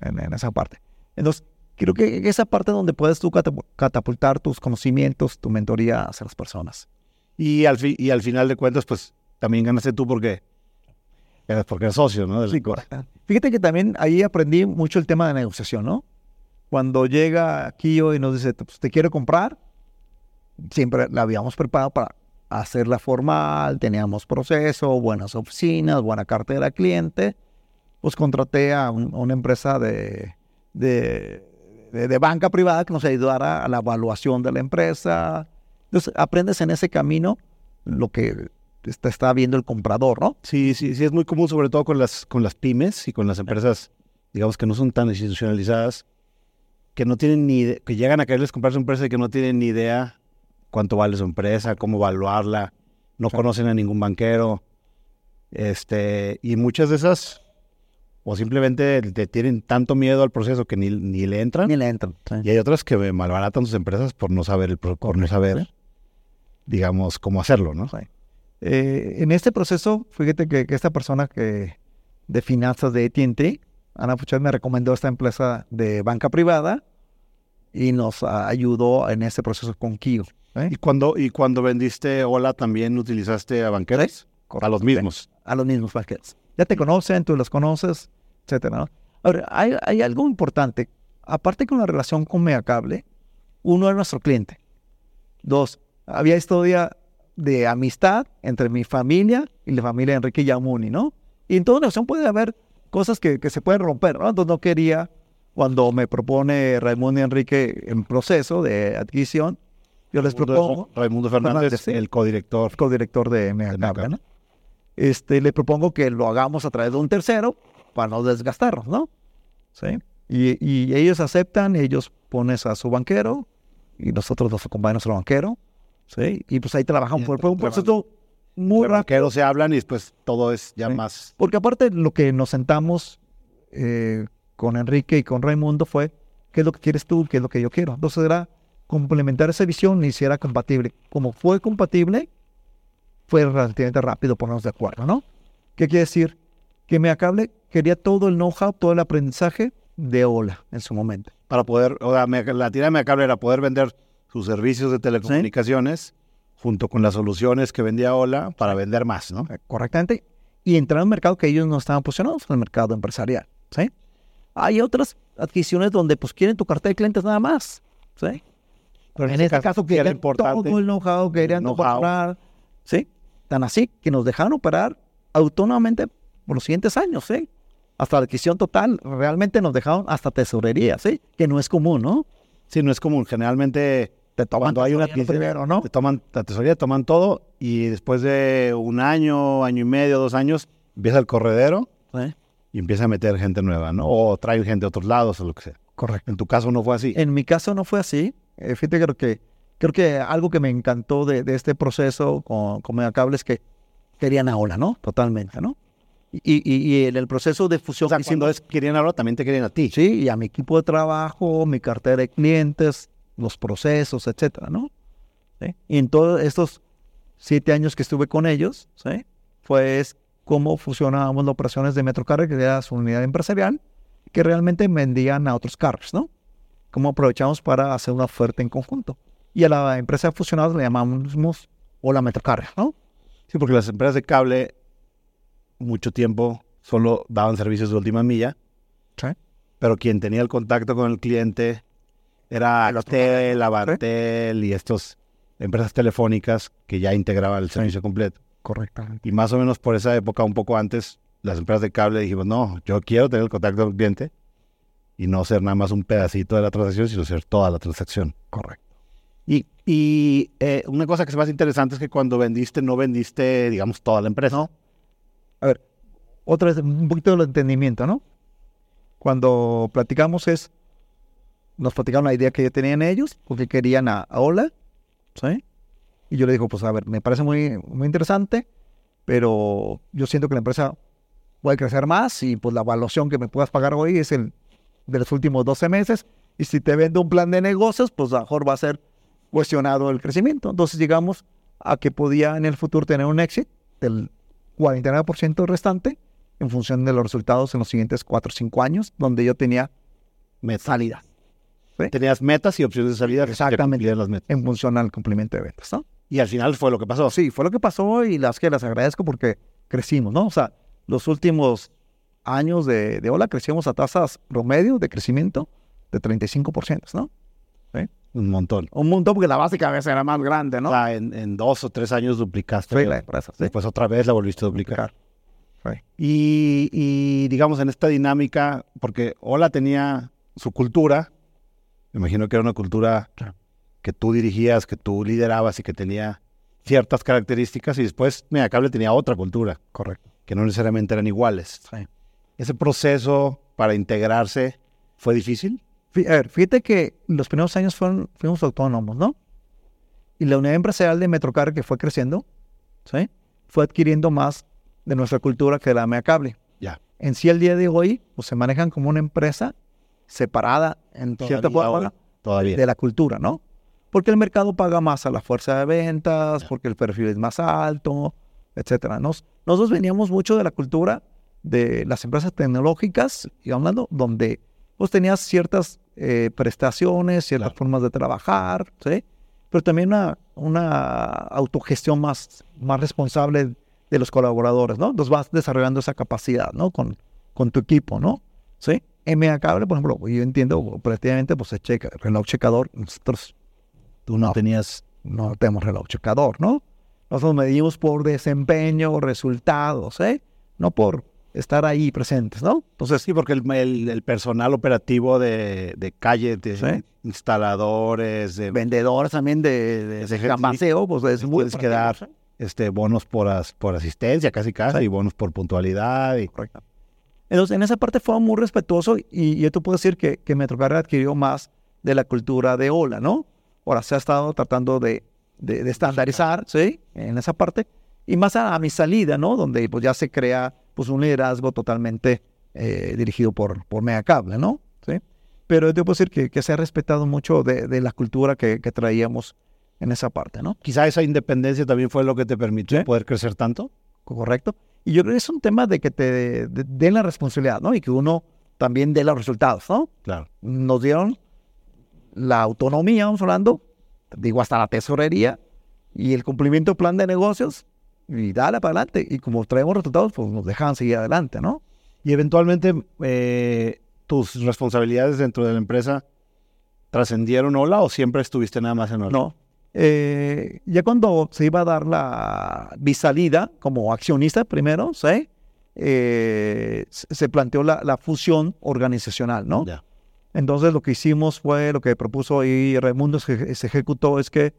En, esa parte. Entonces, creo que esa parte donde puedes tú catapultar tus conocimientos, tu mentoría hacia las personas. Y al, y al final de cuentas, pues, también ganaste tú porque, porque eres socio, ¿no? sí, correcto. Fíjate que también ahí aprendí mucho el tema de negociación, ¿no? Cuando llega Kio y nos dice, pues, te quiero comprar, siempre la habíamos preparado para hacerla formal, teníamos proceso, buenas oficinas, buena cartera cliente, pues contraté a, una empresa de, de, de, banca privada que nos ayudara a la evaluación de la empresa. Entonces, aprendes en ese camino lo que está, está viendo el comprador, ¿no? Sí, sí, sí, es muy común, sobre todo con las, con las pymes y con las empresas, digamos, que no son tan institucionalizadas, que no tienen ni que llegan a quererles comprar su empresa y que no tienen ni idea cuánto vale su empresa, cómo evaluarla, no conocen a ningún banquero, este, y muchas de esas, o simplemente te tienen tanto miedo al proceso que ni, ni le entran. Ni le entran. Y hay otras que malbaratan sus empresas por no saber, el, por no saber, digamos, cómo hacerlo, ¿no? Eh, en este proceso, fíjate que, esta persona que de finanzas de AT&T, Ana Puchet me recomendó esta empresa de banca privada y nos ayudó en este proceso con Kio. ¿eh? ¿Y, cuando, ¿Y cuando vendiste Hola también utilizaste a banqueros? A los mismos. A los mismos banqueros. Ya te conocen, tú los conoces, etcétera. Ahora, hay, hay, algo importante. Aparte con la relación con Megacable, uno es nuestro cliente. Dos, había historia de amistad entre mi familia y la familia de Enrique Yamuni, ¿no? Y en toda ocasión puede haber cosas que, se pueden romper, ¿no? Entonces no quería, cuando me propone Raimundo y Enrique en proceso de adquisición, yo les propongo... Raimundo Fernández, el codirector. Codirector de Megacable, ¿no? Este, le propongo que lo hagamos a través de un tercero para no desgastarnos, ¿no? ¿Sí? Y, y ellos aceptan, ellos pones a su banquero y nosotros los acompañamos al banquero Sí, y pues ahí trabajamos. Fue, un proceso muy rápido. se hablan y después todo es ya más. Porque aparte lo que nos sentamos eh, con Enrique y con Raimundo fue, ¿qué es lo que quieres tú? ¿Qué es lo que yo quiero? Entonces era complementar esa visión y si era compatible. Como fue compatible, fue relativamente rápido ponernos de acuerdo, ¿no? ¿Qué quiere decir? Que Meacable quería todo el know-how, todo el aprendizaje de Ola en su momento. Para poder, o sea, la tira de Meacable era poder vender sus servicios de telecomunicaciones junto con las soluciones que vendía Ola para vender más, ¿no? Correctamente. Y entrar en un mercado que ellos no estaban posicionados, en el mercado empresarial, ¿sí? Hay otras adquisiciones donde pues quieren tu cartera de clientes nada más, ¿sí? Pero en, este caso, quieren todo el know-how, querían comprar, ¿sí? Tan así que nos dejaron operar autónomamente por los siguientes años, ¿eh? Hasta la adquisición total, realmente nos dejaron hasta tesorería, ¿sí? Que no es común, ¿no? Sí, no es común. Generalmente te toman cuando hay una primero, ¿no? Te toman la tesorería, toman todo y después de un año, año y medio, dos años, empieza el corredero y empieza a meter gente nueva, ¿no? O traen gente de otros lados o lo que sea. Correcto. En tu caso no fue así. En mi caso no fue así. Eh, fíjate, creo que, creo que algo que me encantó de, este proceso con, con Megacable es que querían ahora, ¿no? Totalmente, ¿no? Y, y, en el proceso de fusión... O sea, cuando es querían ahora, también te querían a ti. Sí, y a mi equipo de trabajo, mi cartera de clientes, los procesos, etcétera, ¿no? Y en todos estos siete años que estuve con ellos, ¿sí? Pues cómo fusionábamos las operaciones de Metrocar, que era su unidad empresarial, que realmente vendían a otros carros, ¿no? Cómo aprovechamos para hacer una oferta en conjunto. Y a la empresa fusionada le llamamos Hola Metrocar, ¿no? Sí, porque las empresas de cable mucho tiempo solo daban servicios de última milla. Sí. Pero quien tenía el contacto con el cliente era Alcatel, Avantel y estas empresas telefónicas que ya integraban el servicio completo. Correcto. Y más o menos por esa época, un poco antes, las empresas de cable dijimos, no, yo quiero tener el contacto con el cliente y no ser nada más un pedacito de la transacción, sino ser toda la transacción. Correcto. Y, y eh, una cosa que es más interesante es que cuando vendiste, no vendiste, digamos, toda la empresa. No. A ver, otra vez, un poquito de entendimiento, ¿no? Cuando platicamos es, nos platicaron la idea que ya tenían ellos, porque querían a, a Ola, ¿sí? Y yo le digo, pues a ver, me parece muy, muy interesante, pero yo siento que la empresa puede crecer más y pues la evaluación que me puedas pagar hoy es el de los últimos 12 meses. Y si te vendo un plan de negocios, pues a lo mejor va a ser cuestionado el crecimiento. Entonces llegamos a que podía en el futuro tener un éxito del 49% restante en función de los resultados en los siguientes 4 o 5 años, donde yo tenía salida. Tenías metas y opciones de salida. Exactamente. Las metas. En función al cumplimiento de ventas, ¿no? Y al final fue lo que pasó. Sí, fue lo que pasó y las que las agradezco porque crecimos, ¿no? O sea, los últimos años de, de Ola crecimos a tasas promedio de crecimiento de 35%, ¿no? Un montón. Un montón porque la base cada vez era más grande, ¿no? O sea, en, dos o tres años duplicaste. Sí, la empresa, sí. Después otra vez la volviste a duplicar. Y, y, digamos, en esta dinámica, porque Ola tenía su cultura, me imagino que era una cultura que tú dirigías, que tú liderabas y que tenía ciertas características y después Megacable tenía otra cultura. Correcto. Que no necesariamente eran iguales. Ese proceso para integrarse fue difícil. A ver, fíjate que los primeros años fueron, fuimos autónomos, ¿no? Y la unidad empresarial de Metrocar que fue creciendo, ¿sí? Fue adquiriendo más de nuestra cultura que de la Megacable. Ya. En sí, el día de hoy, pues se manejan como una empresa separada en cierta forma todavía. de la cultura, ¿no? Porque el mercado paga más a la fuerza de ventas, porque el perfil es más alto, etcétera. Nos, nosotros veníamos mucho de la cultura de las empresas tecnológicas, y hablando, donde pues tenías ciertas eh, prestaciones, ciertas formas de trabajar, ¿sí? Pero también una, una autogestión más, más responsable de los colaboradores, ¿no? Entonces vas desarrollando esa capacidad, ¿no? Con, con tu equipo, ¿no? ¿Sí? MA Cable, por ejemplo, yo entiendo prácticamente, pues se checa, reloj checador, nosotros Tú no, tenías, no tenemos reloj checador, ¿no? Nosotros medimos por desempeño, resultados, ¿eh? No por estar ahí presentes, ¿no? Entonces, sí, porque el, el, personal operativo de, de calle, de instaladores, de vendedores también de, de, de pues es muy puedes quedar este, bonos por, por asistencia, casi casi, y bonos por puntualidad. Y... Correcto. Entonces, en esa parte fue muy respetuoso y, yo te puedo decir que, que Metrocar adquirió más de la cultura de Ola, ¿no? Ahora se ha estado tratando de, de, estandarizar, ¿sí? En esa parte. Y más a, mi salida, ¿no? Donde pues ya se crea pues un liderazgo totalmente eh, dirigido por, por Megacable, ¿no? ¿Sí? Pero yo puedo decir que, que se ha respetado mucho de, de la cultura que, que, traíamos en esa parte, ¿no? Quizá esa independencia también fue lo que te permitió poder crecer tanto. Correcto. Y yo creo que es un tema de que te den la responsabilidad, ¿no? Y que uno también dé los resultados, ¿no? Claro. Nos dieron la autonomía, vamos hablando, digo hasta la tesorería y el cumplimiento del plan de negocios y dale para adelante. Y como traemos resultados, pues nos dejan seguir adelante, ¿no? Y eventualmente eh, tus responsabilidades dentro de la empresa trascendieron Ola o siempre estuviste nada más en Ola? No, Eh, ya cuando se iba a dar la bisalida como accionista primero, ¿sí? Eh, se planteó la, fusión organizacional, ¿no? Entonces lo que hicimos fue, lo que propuso ahí Raimundo se, se ejecutó es que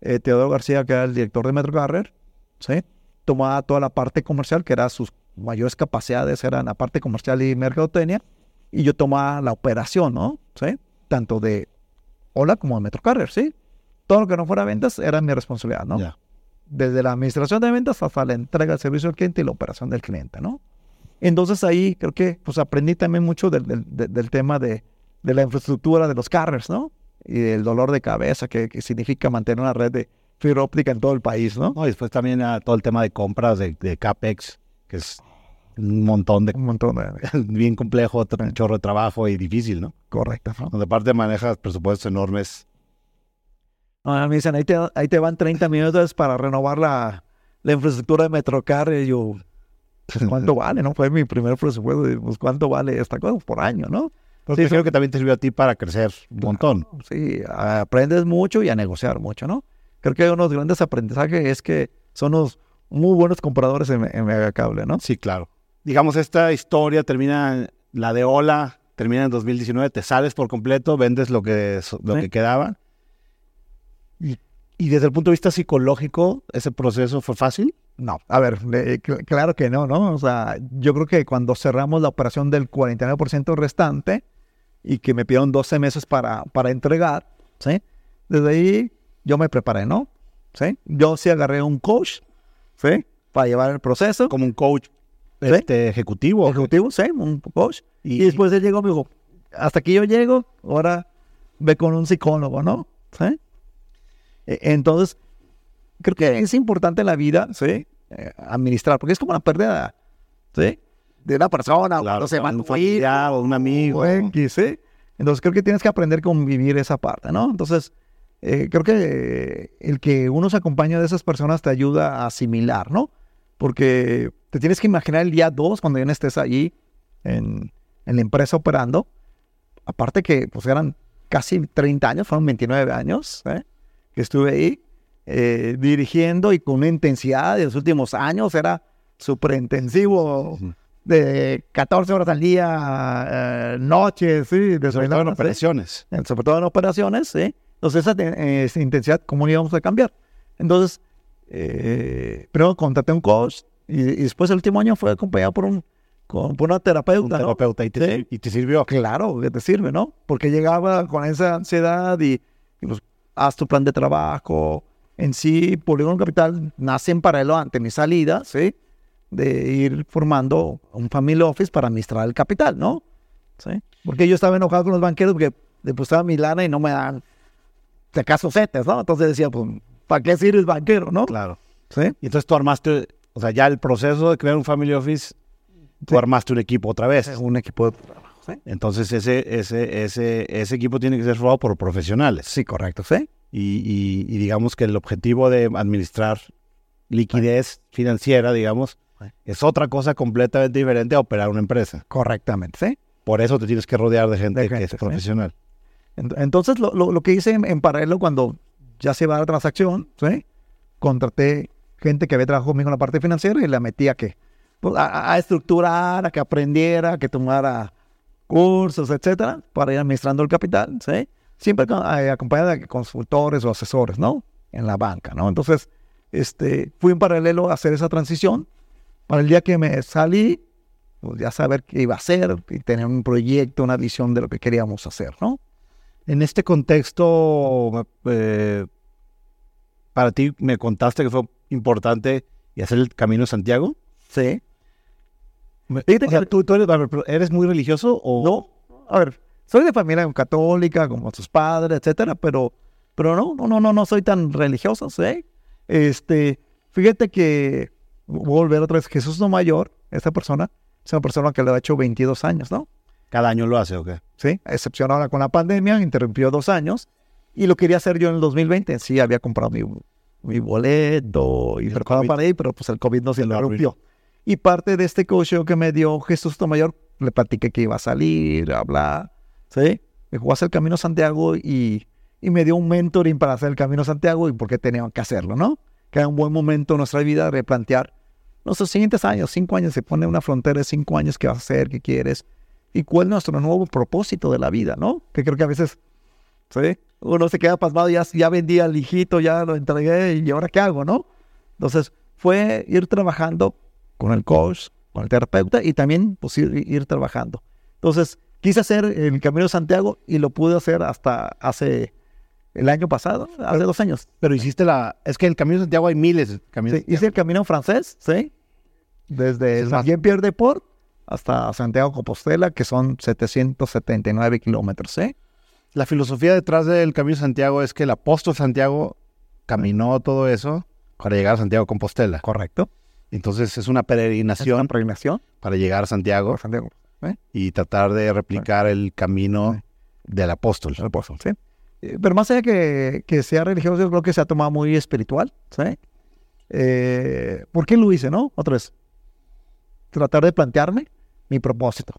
eh, Teodoro García, que era el director de Metro Carrer, ¿sí? tomaba toda la parte comercial, que era sus mayores capacidades, eran la parte comercial y mercadotecnia, y yo tomaba la operación, ¿no? ¿Sí? Tanto de Hola como de Metro Carrer, ¿sí? Todo lo que no fuera ventas era mi responsabilidad, ¿no? Desde la administración de ventas hasta la entrega del servicio al cliente y la operación del cliente, ¿no? Entonces ahí creo que pues aprendí también mucho del, del, tema de, de, la infraestructura de los carriers, ¿no? Y del dolor de cabeza que, significa mantener una red de fibra óptica en todo el país, ¿no? no y después también todo el tema de compras de, de CAPEX, que es un montón de... Un montón de... bien complejo, un chorro de trabajo y difícil, ¿no? Correcto. Donde aparte manejas presupuestos enormes no, me dicen, ahí te, ahí te van 30 minutos para renovar la, la infraestructura de Metrocar. Y yo, ¿cuánto vale? ¿No? Fue mi primer presupuesto. Pues, ¿cuánto vale esta cosa? Por año, ¿no? Sí, creo que también te sirvió a ti para crecer un montón. Sí, aprendes mucho y a negociar mucho, ¿no? Creo que uno de los grandes aprendizajes es que son unos muy buenos compradores en, en Megacable, ¿no? Sí, claro. Digamos, esta historia termina, la de Ola termina en 2019, te sales por completo, vendes lo que, lo que quedaba y, desde el punto de vista psicológico, ¿ese proceso fue fácil? No, a ver, claro que no, ¿no? O sea, yo creo que cuando cerramos la operación del 49% restante y que me pidieron 12 meses para, para entregar, ¿sí? Desde ahí yo me preparé, ¿no? ¿Sí? Yo sí agarré un coach, ¿sí? Para llevar el proceso. Como un coach este, ejecutivo. Ejecutivo, sí, un coach. Y, y después él llegó y me dijo, hasta aquí yo llego, ahora ve con un psicólogo, ¿no? ¿Sí? E, entonces, creo que es importante en la vida, ¿sí? Eh, administrar, porque es como una pérdida, ¿sí? De una persona, no sé, un familiar o un amigo. ¿sí? Entonces, creo que tienes que aprender a convivir esa parte, ¿no? Entonces, eh, creo que el que uno se acompañe de esas personas te ayuda a asimilar, ¿no? Porque te tienes que imaginar el día 2 cuando ya no estés allí en, en, la empresa operando. Aparte que pues eran casi 30 años, fueron 29 años, ¿eh? que estuve ahí eh, dirigiendo y con una intensidad de los últimos años, era súper intensivo, de 14 horas al día, eh, noches, sí, sobre todo en operaciones. sobre todo en operaciones, sí. Entonces esa, intensidad, ¿cómo íbamos a cambiar? Entonces, eh, primero contraté un coach y, después el último año fue acompañado por un por una terapeuta. Un terapeuta y, te, y, te, sirvió. Claro, que te sirve, ¿no? Porque llegaba con esa ansiedad y, y pues, haz tu plan de trabajo. En sí, Polígono Capital nace en paralelo ante mi salida, ¿sí? De ir formando un family office para administrar el capital, ¿no? ¿Sí? Porque yo estaba enojado con los banqueros porque depositaba mi lana y no me dan, de acaso, setes, ¿no? Entonces decía, pues, ¿para qué sirve el banquero, no? Claro. ¿Sí? Y entonces tú armaste, o sea, ya el proceso de crear un family office, tú armaste un equipo otra vez. Un equipo de entonces ese, ese, ese, ese equipo tiene que ser formado por profesionales. Sí, correcto, sí. Y, digamos que el objetivo de administrar liquidez financiera, digamos, es otra cosa completamente diferente a operar una empresa. Correctamente, sí. Por eso te tienes que rodear de gente, que es profesional. Entonces, lo, lo, que hice en, paralelo cuando ya se va la transacción, ¿sí? contraté gente que había trabajado conmigo en la parte financiera y la metí a que pues, a, estructurar, a que aprendiera, a que tomara cursos, etcétera, para ir administrando el capital, ¿sí? Siempre eh, acompañada de consultores o asesores, ¿no? En la banca, ¿no? Entonces, este, fui en paralelo a hacer esa transición. Para el día que me salí, pues ya saber qué iba a hacer y tener un proyecto, una visión de lo que queríamos hacer, ¿no? En este contexto, eh, para ti me contaste que fue importante y hacer el Camino de Santiago. Sí. ¿tú, eres, muy religioso o...? No, a ver, soy de familia católica, como sus padres, etcétera, pero, pero no, no, no, no, soy tan religioso, ¿sí? Este, fíjate que, voy a volver otra vez, Jesús no mayor, esta persona, es una persona que le ha hecho 22 años, ¿no? ¿Cada año lo hace o qué? Sí, a excepción ahora con la pandemia, interrumpió dos años, y lo quería hacer yo en el 2020, sí, había comprado mi, mi boleto y para ir, pero pues el COVID no se interrumpió. Y parte de este coaching que me dio Jesús Tomayor, le platiqué que iba a salir, a hablar, ¿sí? Me jugó a hacer el Camino Santiago y, y me dio un mentoring para hacer el Camino Santiago y por qué teníamos que hacerlo, ¿no? Que era un buen momento en nuestra vida de replantear nuestros siguientes años, cinco años, se pone una frontera de cinco años, ¿qué vas a hacer? ¿Qué quieres? ¿Y cuál es nuestro nuevo propósito de la vida, no? Que creo que a veces, ¿sí? Uno se queda pasmado, ya, ya vendí al hijito, ya lo entregué, ¿y ahora qué hago, no? Entonces, fue ir trabajando con el coach, con el terapeuta y también pues, ir, trabajando. Entonces, quise hacer el Camino de Santiago y lo pude hacer hasta hace el año pasado, hace dos años. Pero hiciste la... Es que el Camino de Santiago hay miles de caminos. Sí, hice el Camino francés, ¿sí? Desde Saint-Pierre de Port hasta Santiago Compostela, que son 779 kilómetros, ¿sí? La filosofía detrás del Camino de Santiago es que el apóstol Santiago caminó todo eso para llegar a Santiago Compostela. Correcto. Entonces es una peregrinación, peregrinación? para llegar a Santiago, Santiago ¿eh? y tratar de replicar el camino del apóstol. El apóstol, sí. Eh, pero más allá que, que sea religioso, yo creo que se ha tomado muy espiritual, ¿sí? Eh, ¿Por qué lo hice, no? Otra vez. Tratar de plantearme mi propósito.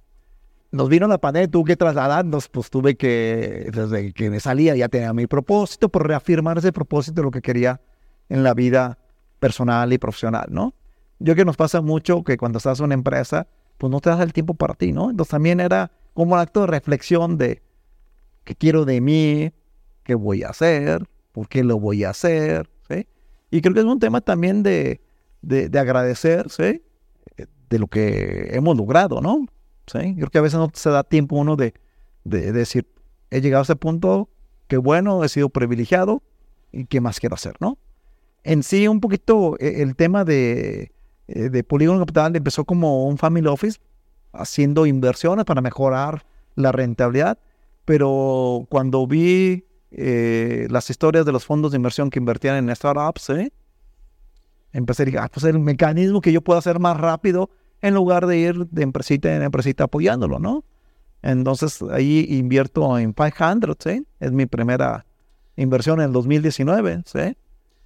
Nos vino la pandemia, tuve que trasladarnos, pues tuve que, desde que me salía ya tenía mi propósito, por reafirmar ese propósito de lo que quería en la vida personal y profesional, ¿no? Yo que nos pasa mucho que cuando estás en una empresa, pues no te das el tiempo para ti, ¿no? Entonces también era como un acto de reflexión de qué quiero de mí, qué voy a hacer, por qué lo voy a hacer, ¿sí? Y creo que es un tema también de, de, agradecer, ¿sí? De lo que hemos logrado, ¿no? ¿Sí? Creo que a veces no se da tiempo uno de, de, decir, he llegado a ese punto, qué bueno, he sido privilegiado, y qué más quiero hacer, ¿no? En sí, un poquito eh, el tema de, eh, de Polígono Capital empezó como un family office, haciendo inversiones para mejorar la rentabilidad, pero cuando vi eh, las historias de los fondos de inversión que invertían en startups, empecé a decir, ah, pues el mecanismo que yo puedo hacer más rápido en lugar de ir de empresita en empresita apoyándolo, ¿no? Entonces ahí invierto en 500, ¿sí? Es mi primera inversión en el 2019, ¿sí?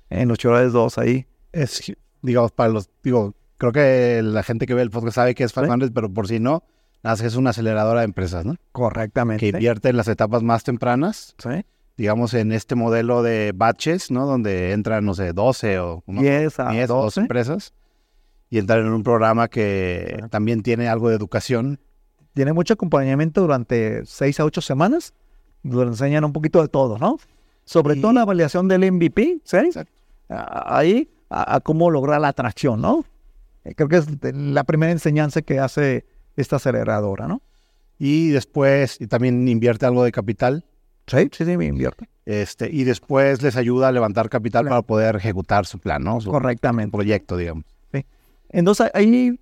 En los Chorales 2 ahí. Es digamos, para los, digo, creo que la gente que ve el podcast sabe que es 500, pero por si no, es una aceleradora de empresas, ¿no? Correctamente. Que invierte en las etapas más tempranas. Sí. Digamos, en este modelo de batches, ¿no? Donde entran, no sé, 12 o 10 a 10 12 empresas. Y entran en un programa que también tiene algo de educación. Tiene mucho acompañamiento durante 6 a 8 semanas. Donde enseñan un poquito de todo, ¿no? Sobre todo la validación del MVP, ¿sí? Exacto. Ahí a, cómo lograr la atracción, ¿no? Eh, creo que es la primera enseñanza que hace esta aceleradora, ¿no? Y después y también invierte algo de capital. Sí, sí, sí, me invierte. Este, y después les ayuda a levantar capital para poder ejecutar su plan, ¿no? Su Correctamente. proyecto, digamos. Sí. Entonces ahí,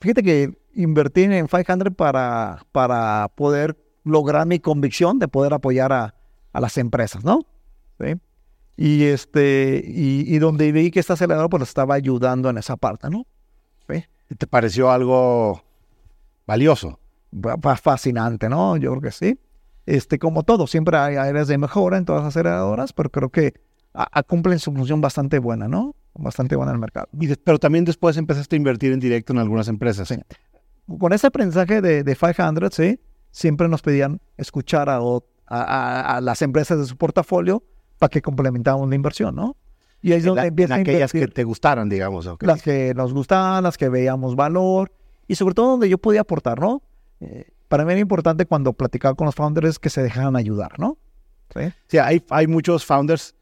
fíjate que invertí en 500 para, para poder lograr mi convicción de poder apoyar a, a las empresas, ¿no? ¿Sí? Y, este, y, donde vi que este acelerador pues estaba ayudando en esa parte, ¿no? ¿Te pareció algo valioso? Fascinante, ¿no? Yo creo que sí. Este, como todo, siempre hay áreas de mejora en todas las aceleradoras, pero creo que cumplen su función bastante buena, ¿no? Bastante buena en el mercado. Y pero también después empezaste a invertir en directo en algunas empresas. Sí. Con ese aprendizaje de, de 500, sí, siempre nos pedían escuchar a, a las empresas de su portafolio para que complementamos la inversión, ¿no? Y ahí es donde empiezan aquellas que te gustaron, digamos. Las que nos gustaban, las que veíamos valor y sobre todo donde yo podía aportar, ¿no? Eh, para mí era importante cuando platicaba con los founders que se dejaran ayudar, ¿no? Sí, sí hay, hay muchos founders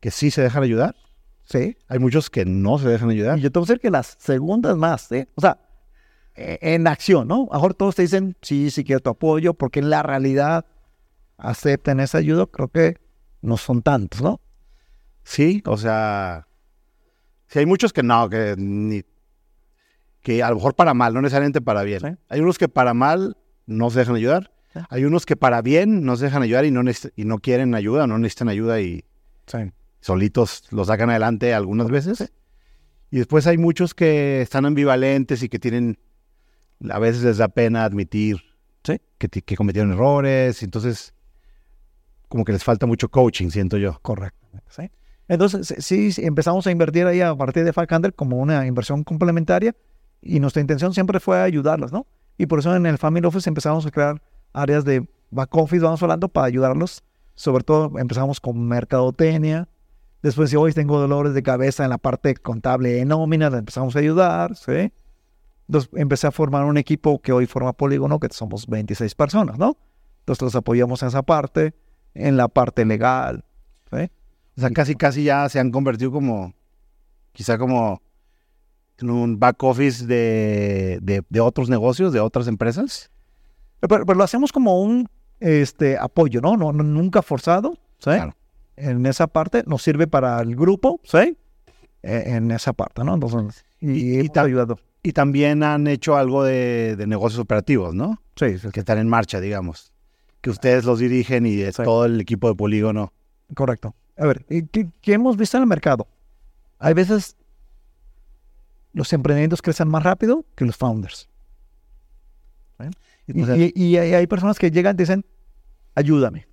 que sí se dejan ayudar. Sí. Hay muchos que no se dejan ayudar. Y yo tengo que decir que las segundas más, ¿eh? O sea, e, en acción, ¿no? A mejor todos te dicen, sí, sí quiero tu apoyo, porque en la realidad acepten esa ayuda. Creo que no son tantos, ¿no? Sí, o sea, sí hay muchos que no, que ni, que a lo mejor para mal, no necesariamente para bien. Hay unos que para mal no se dejan ayudar. Hay unos que para bien no se dejan ayudar y no, y no quieren ayuda, no necesitan ayuda y solitos los sacan adelante algunas veces. Y después hay muchos que están ambivalentes y que tienen, a veces les da pena admitir que, que cometieron errores. Entonces, como que les falta mucho coaching, siento yo. Correcto. Entonces, sí, empezamos a invertir ahí a partir de Five como una inversión complementaria y nuestra intención siempre fue ayudarlos, ¿no? Y por eso en el Family Office empezamos a crear áreas de back office, vamos hablando, para ayudarlos Sobre todo empezamos con mercadotecnia. Después, si hoy tengo dolores de cabeza en la parte contable de nómina, empezamos a ayudar, ¿sí? Entonces empecé a formar un equipo que hoy forma Polígono, que somos 26 personas, ¿no? Entonces los apoyamos en esa parte, en la parte legal. O sea, casi, casi ya se han convertido como, quizá como en un back office de, de, otros negocios, de otras empresas. Pero, lo hacemos como un este, apoyo, ¿no? No, Nunca forzado, ¿sí? En esa parte nos sirve para el grupo, ¿sí? E, en esa parte, ¿no? Entonces, y, y, ayudado. y también han hecho algo de, negocios operativos, ¿no? Sí, Que están en marcha, digamos. Que ustedes los dirigen y es todo el equipo de Polígono. Correcto. A ver, ¿qué, hemos visto en el mercado? Hay veces los emprendimientos crecen más rápido que los founders. Y, hay personas que llegan y dicen, ayúdame.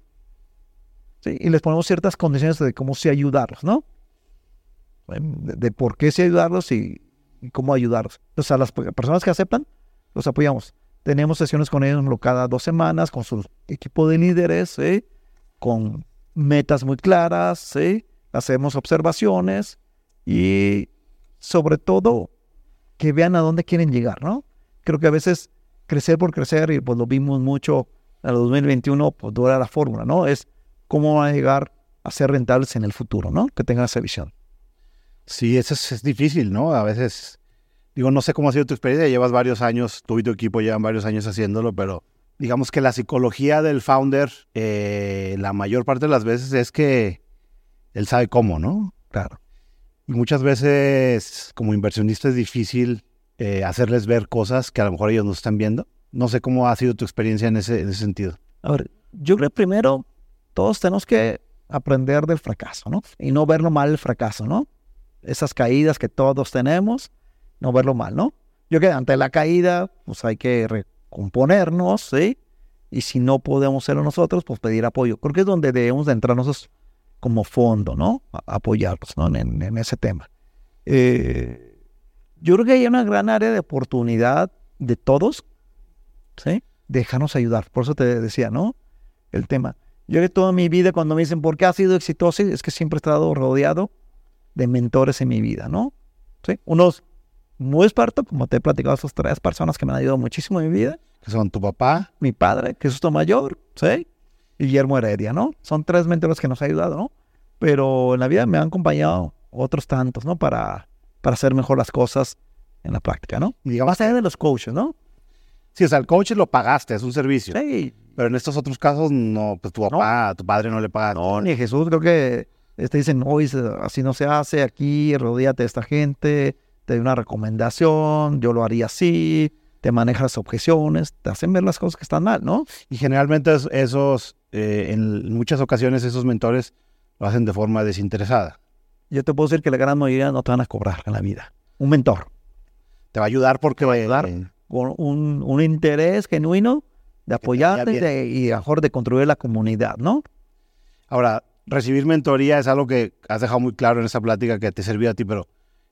Y les ponemos ciertas condiciones de cómo sí ayudarlos, ¿no? De, por qué sí ayudarlos y, cómo ayudarlos. Entonces, a las personas que aceptan, los apoyamos. Tenemos sesiones con ellos cada dos semanas, con su equipo de líderes, con metas muy claras, hacemos observaciones y sobre todo que vean a dónde quieren llegar, ¿no? Creo que a veces crecer por crecer, y pues lo vimos mucho en el 2021, pues dura la fórmula, ¿no? Es cómo van a llegar a ser rentables en el futuro, ¿no? Que tengan esa visión. Sí, eso es, difícil, ¿no? A veces, digo, no sé cómo ha sido tu experiencia, llevas varios años, tú y tu equipo llevan varios años haciéndolo, pero digamos que la psicología del founder, eh, la mayor parte de las veces es que él sabe cómo, ¿no? Claro. Y muchas veces, como inversionista, es difícil eh, hacerles ver cosas que a lo mejor ellos no están viendo. No sé cómo ha sido tu experiencia en ese, en ese sentido. A ver, yo creo primero, todos tenemos que aprender del fracaso, ¿no? Y no verlo mal el fracaso, ¿no? Esas caídas que todos tenemos, no verlo mal, ¿no? Yo creo que ante la caída, pues hay que componernos, ¿sí? Y si no podemos serlo nosotros, pues pedir apoyo. Creo que es donde debemos de entrar nosotros como fondo, ¿no? apoyarlos, ¿no? En, ese tema. Eh, yo creo que hay una gran área de oportunidad de todos, ¿sí? Déjanos ayudar. Por eso te decía, ¿no? El tema. Yo que toda mi vida, cuando me dicen, ¿por qué has sido exitoso? Es que siempre he estado rodeado de mentores en mi vida, ¿no? ¿Sí? Unos muy experto, como te he platicado, esas tres personas que me han ayudado muchísimo en mi vida. Que son tu papá. Mi padre, que es tu mayor, ¿sí? Guillermo Heredia, ¿no? Son tres mentores que nos han ayudado, ¿no? Pero en la vida me han acompañado otros tantos, ¿no? Para, para hacer mejor las cosas en la práctica, ¿no? Y digamos, Más allá de los coaches, ¿no? Sí, o sea, el coach lo pagaste, es un servicio. Sí. Pero en estos otros casos, no, pues tu papá, tu padre no le paga. No, ni Jesús, creo que te este, dicen, hoy así no se hace, aquí, rodíate de esta gente, te doy una recomendación, yo lo haría así, te manejas objeciones, te hacen ver las cosas que están mal, ¿no? Y generalmente esos, eh, en muchas ocasiones esos mentores lo hacen de forma desinteresada. Yo te puedo decir que la gran mayoría no te van a cobrar en la vida. Un mentor. Te va a ayudar porque va a ayudar con un, un, interés genuino de apoyarte y, y mejor de construir la comunidad, ¿no? Ahora, recibir mentoría es algo que has dejado muy claro en esa plática que te sirvió a ti, pero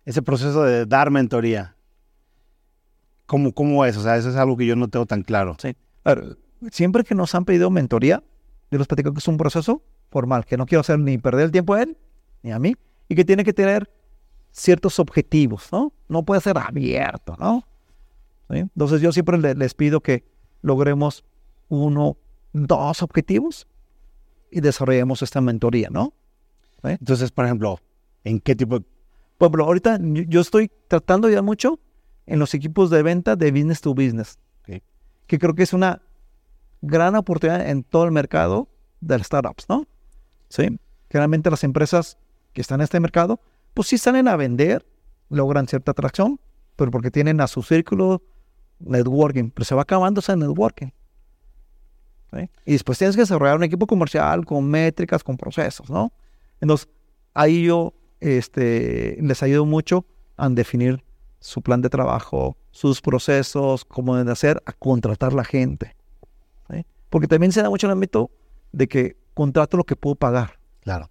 ese proceso de dar mentoría, ¿cómo, cómo es? O sea, eso es algo que yo no tengo tan claro. Sí. siempre que nos han pedido mentoría, yo les platico que es un proceso formal, que no quiero hacer ni perder el tiempo a él, ni a mí, y que tiene que tener ciertos objetivos, ¿no? No puede ser abierto, ¿no? Entonces yo siempre les pido que logremos uno, dos objetivos y desarrollemos esta mentoría, ¿no? Entonces, por ejemplo, ¿en qué tipo de por ejemplo, ahorita yo estoy tratando ya mucho en los equipos de venta de business to business, que creo que es una gran oportunidad en todo el mercado de las startups, ¿no? Sí. Generalmente las empresas que están en este mercado, pues sí salen a vender, logran cierta atracción, pero porque tienen a su círculo networking, pero se va acabando ese networking. Y después tienes que desarrollar un equipo comercial con métricas, con procesos, ¿no? Entonces, ahí yo este, les ayudó mucho a definir su plan de trabajo, sus procesos, cómo deben hacer, a contratar la gente. Porque también se da mucho el ámbito de que contrato lo que puedo pagar. Claro.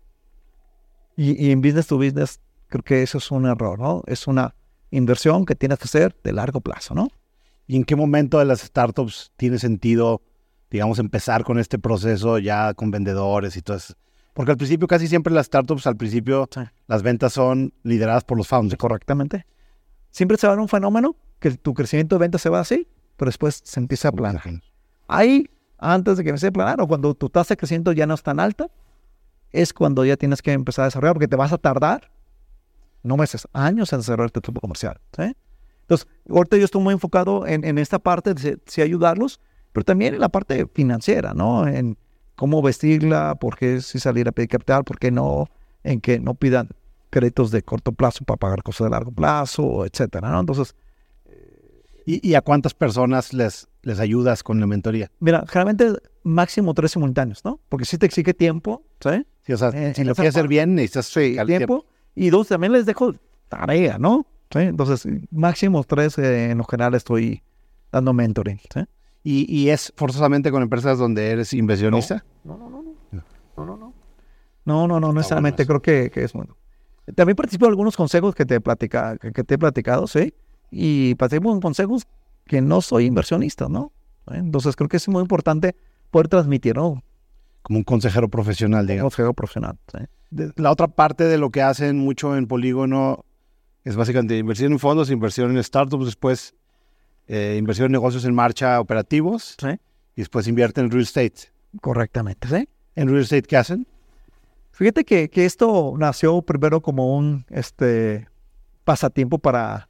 Y, en business to business, creo que eso es un error, ¿no? Es una inversión que tienes que hacer de largo plazo, ¿no? ¿Y en qué momento de las startups tiene sentido digamos, empezar con este proceso ya con vendedores y todo eso? Porque al principio casi siempre las startups, al principio las ventas son lideradas por los founders. Correctamente. Siempre se va a dar un fenómeno que tu crecimiento de ventas se va así, pero después se empieza a planar. Ahí, antes de que empiece a planar, o cuando tu tasa de crecimiento ya no es tan alta, es cuando ya tienes que empezar a desarrollar, porque te vas a tardar, no meses, años en desarrollar tu equipo comercial. Entonces, ahorita yo estoy muy enfocado en, esta parte de sí ayudarlos, pero también en la parte financiera, ¿no? En, cómo vestirla, por qué si salir a pedir capital, por qué no, en que no pidan créditos de corto plazo para pagar cosas de largo plazo, etcétera, ¿no? Entonces... ¿Y, a cuántas personas les, les ayudas con la mentoría? Mira, generalmente máximo tres simultáneos, ¿no? Porque si te exige tiempo, ¿sí? Sí, o sea, si lo quieres hacer bien, necesitas sí, tiempo, tiempo. Y dos, también les dejo tarea, ¿no? ¿Sí? Entonces, máximo tres eh, en lo general estoy dando mentoring, ¿sí? ¿Y, es forzosamente con empresas donde eres inversionista? No, no, no. No, no, no. No, no, no, necesariamente creo que, es bueno. También participo en algunos consejos que te, platica, que, te he platicado, ¿sí? Y participo en consejos que no soy inversionista, ¿no? Entonces creo que es muy importante poder transmitir, ¿no? Como un consejero profesional, digamos. Consejero profesional, sí. La otra parte de lo que hacen mucho en Polígono es básicamente inversión en fondos, inversión en startups, después eh, inversión en negocios en marcha operativos y después invierte en real estate. Correctamente, ¿sí? ¿En real estate qué hacen? Fíjate que, esto nació primero como un este, pasatiempo para,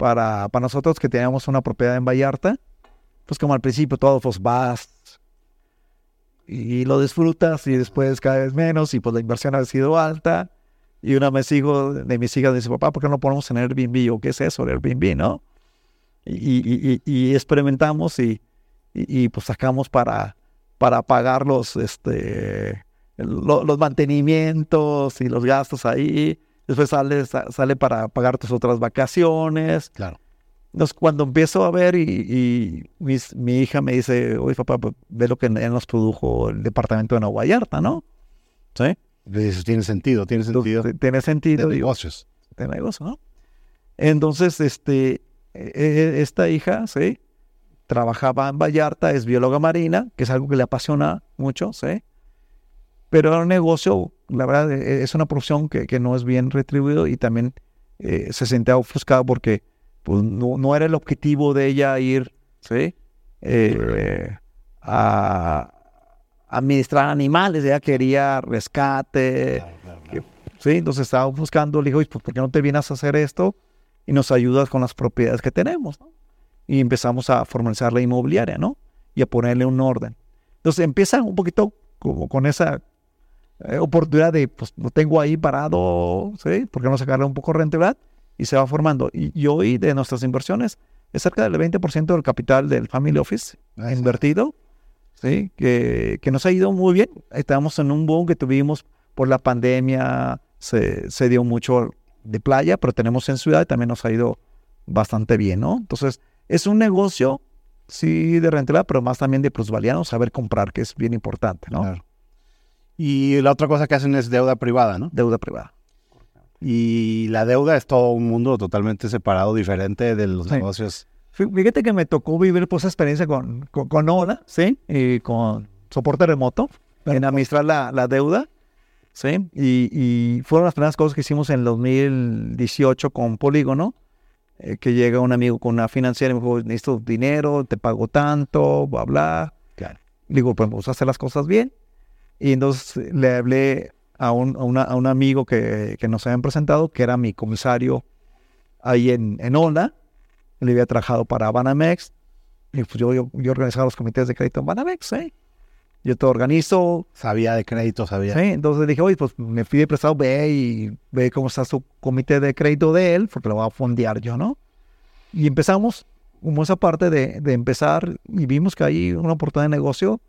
para, para nosotros que teníamos una propiedad en Vallarta. Pues como al principio todos los vas y lo disfrutas y después cada vez menos y pues la inversión ha sido alta. Y una vez hijo de mis hijas dice, papá, ¿por qué no ponemos en Airbnb? ¿O qué es eso, el Airbnb, no? y, experimentamos y, pues sacamos para, para pagar los, este, los mantenimientos y los gastos ahí. Después sale, sale para pagar tus otras vacaciones. Claro. Entonces, cuando empiezo a ver y, mi hija me dice, oye, papá, pues, ve lo que nos produjo el departamento de Nueva Vallarta, ¿no? ¿Sí? Eso tiene sentido, tiene sentido. tiene sentido. De negocios. De negocios, ¿no? Entonces, este, e, e, esta hija, ¿sí? Trabajaba en Vallarta, es bióloga marina, que es algo que le apasiona mucho, ¿sí? Pero era un negocio, la verdad, e, es una profesión que, no es bien retribuido y también eh, se sentía ofuscado porque pues, no, era el objetivo de ella ir, ¿sí? Eh, a administrar animales, ella quería rescate, ¿sí? Entonces estaba buscando, le dijo, pues, ¿por qué no te vienes a hacer esto? y nos ayudas con las propiedades que tenemos, ¿no? Y empezamos a formalizar la inmobiliaria, ¿no? Y a ponerle un orden. Entonces empieza un poquito como con esa eh, oportunidad de, pues lo tengo ahí parado, ¿sí? ¿Por qué no sacarle un poco de rentabilidad? Y se va formando. Y, hoy de nuestras inversiones es cerca del 20% del capital del Family Office invertido, ¿sí? Que, que, nos ha ido muy bien. Estamos en un boom que tuvimos por la pandemia, se, se dio mucho de playa, pero tenemos en ciudad y también nos ha ido bastante bien, ¿no? Entonces, es un negocio, sí, de rentabilidad, pero más también de plusvalía, saber comprar, que es bien importante, ¿no? Y la otra cosa que hacen es deuda privada, ¿no? Deuda privada. Y la deuda es todo un mundo totalmente separado, diferente de los negocios. Fíjate que me tocó vivir pues, esa experiencia con, con, con Ola, ¿sí? Y con soporte remoto, en administrar la, la deuda. ¿sí? Y, fueron las primeras cosas que hicimos en el 2018 con Polígono, eh, que llega un amigo con una financiera y me dijo, necesito dinero, te pago tanto, bla, bla. Claro. Digo, pues vamos a hacer las cosas bien. Y entonces le hablé a un, a un amigo que, que, nos habían presentado, que era mi comisario ahí en, en Onda. Él había trabajado para Banamex. Y pues yo, yo, yo organizaba los comités de crédito en Banamex, ¿eh? Yo te organizo. Sabía de crédito, sabía. Sí, entonces dije, oye, pues me pide prestado, ve y ve cómo está su comité de crédito de él, porque lo voy a fondear yo, ¿no? Y empezamos como esa parte de, de empezar y vimos que hay una oportunidad de negocio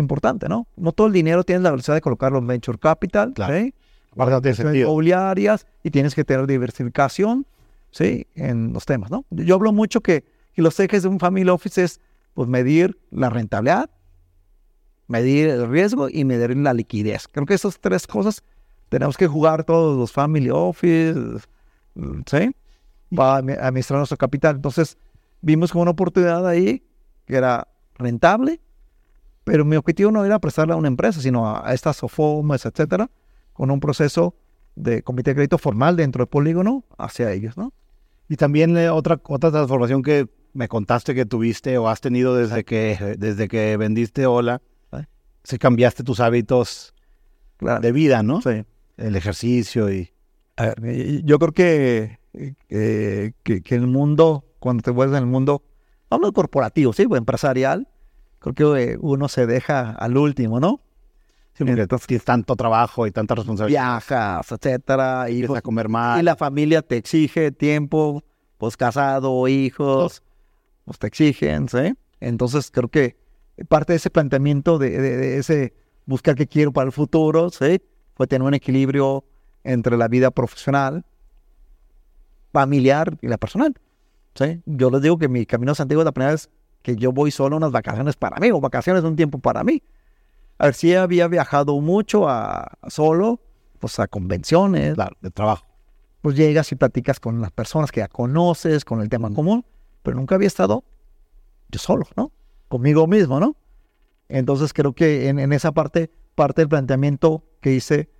importante, ¿no? No todo el dinero tienes la velocidad de colocarlo en venture capital, claro. ¿sí? Inmobiliarias y tienes que tener diversificación, ¿sí? En los temas, ¿no? Yo hablo mucho que, que los ejes de un family office es, pues, medir la rentabilidad, medir el riesgo y medir la liquidez. Creo que esas tres cosas tenemos que jugar todos los family office, ¿sí? Para administrar nuestro capital. Entonces, vimos como una oportunidad ahí que era rentable, Pero mi objetivo no era prestarle a una empresa, sino a, estas SOFOMES, etcétera, con un proceso de comité de crédito formal dentro del polígono hacia ellos, ¿no? Y también eh, otra, otra transformación que me contaste que tuviste o has tenido desde que, desde que vendiste Hola, si cambiaste tus hábitos de vida, ¿no? Sí. El ejercicio y... A ver, yo creo que, que, que, el mundo, cuando te vuelves en el mundo, hablo corporativo, sí, o empresarial, creo que uno se deja al último, ¿no? Sí, porque Entonces, tienes tanto trabajo y tanta responsabilidad. Viajas, etcétera. Y a comer más. Y la familia te exige tiempo, pues casado, hijos, pues te exigen, ¿sí? Entonces creo que parte de ese planteamiento, de, ese buscar qué quiero para el futuro, ¿sí? Fue tener un equilibrio entre la vida profesional, familiar y la personal. ¿sí? Yo les digo que mi camino a Santiago la primera vez que yo voy solo unas vacaciones para mí, o vacaciones un tiempo para mí. A ver, si había viajado mucho a, solo, pues a convenciones. de trabajo. Pues llegas y platicas con las personas que ya conoces, con el tema común, pero nunca había estado yo solo, ¿no? Conmigo mismo, ¿no? Entonces creo que en, esa parte, parte del planteamiento que hice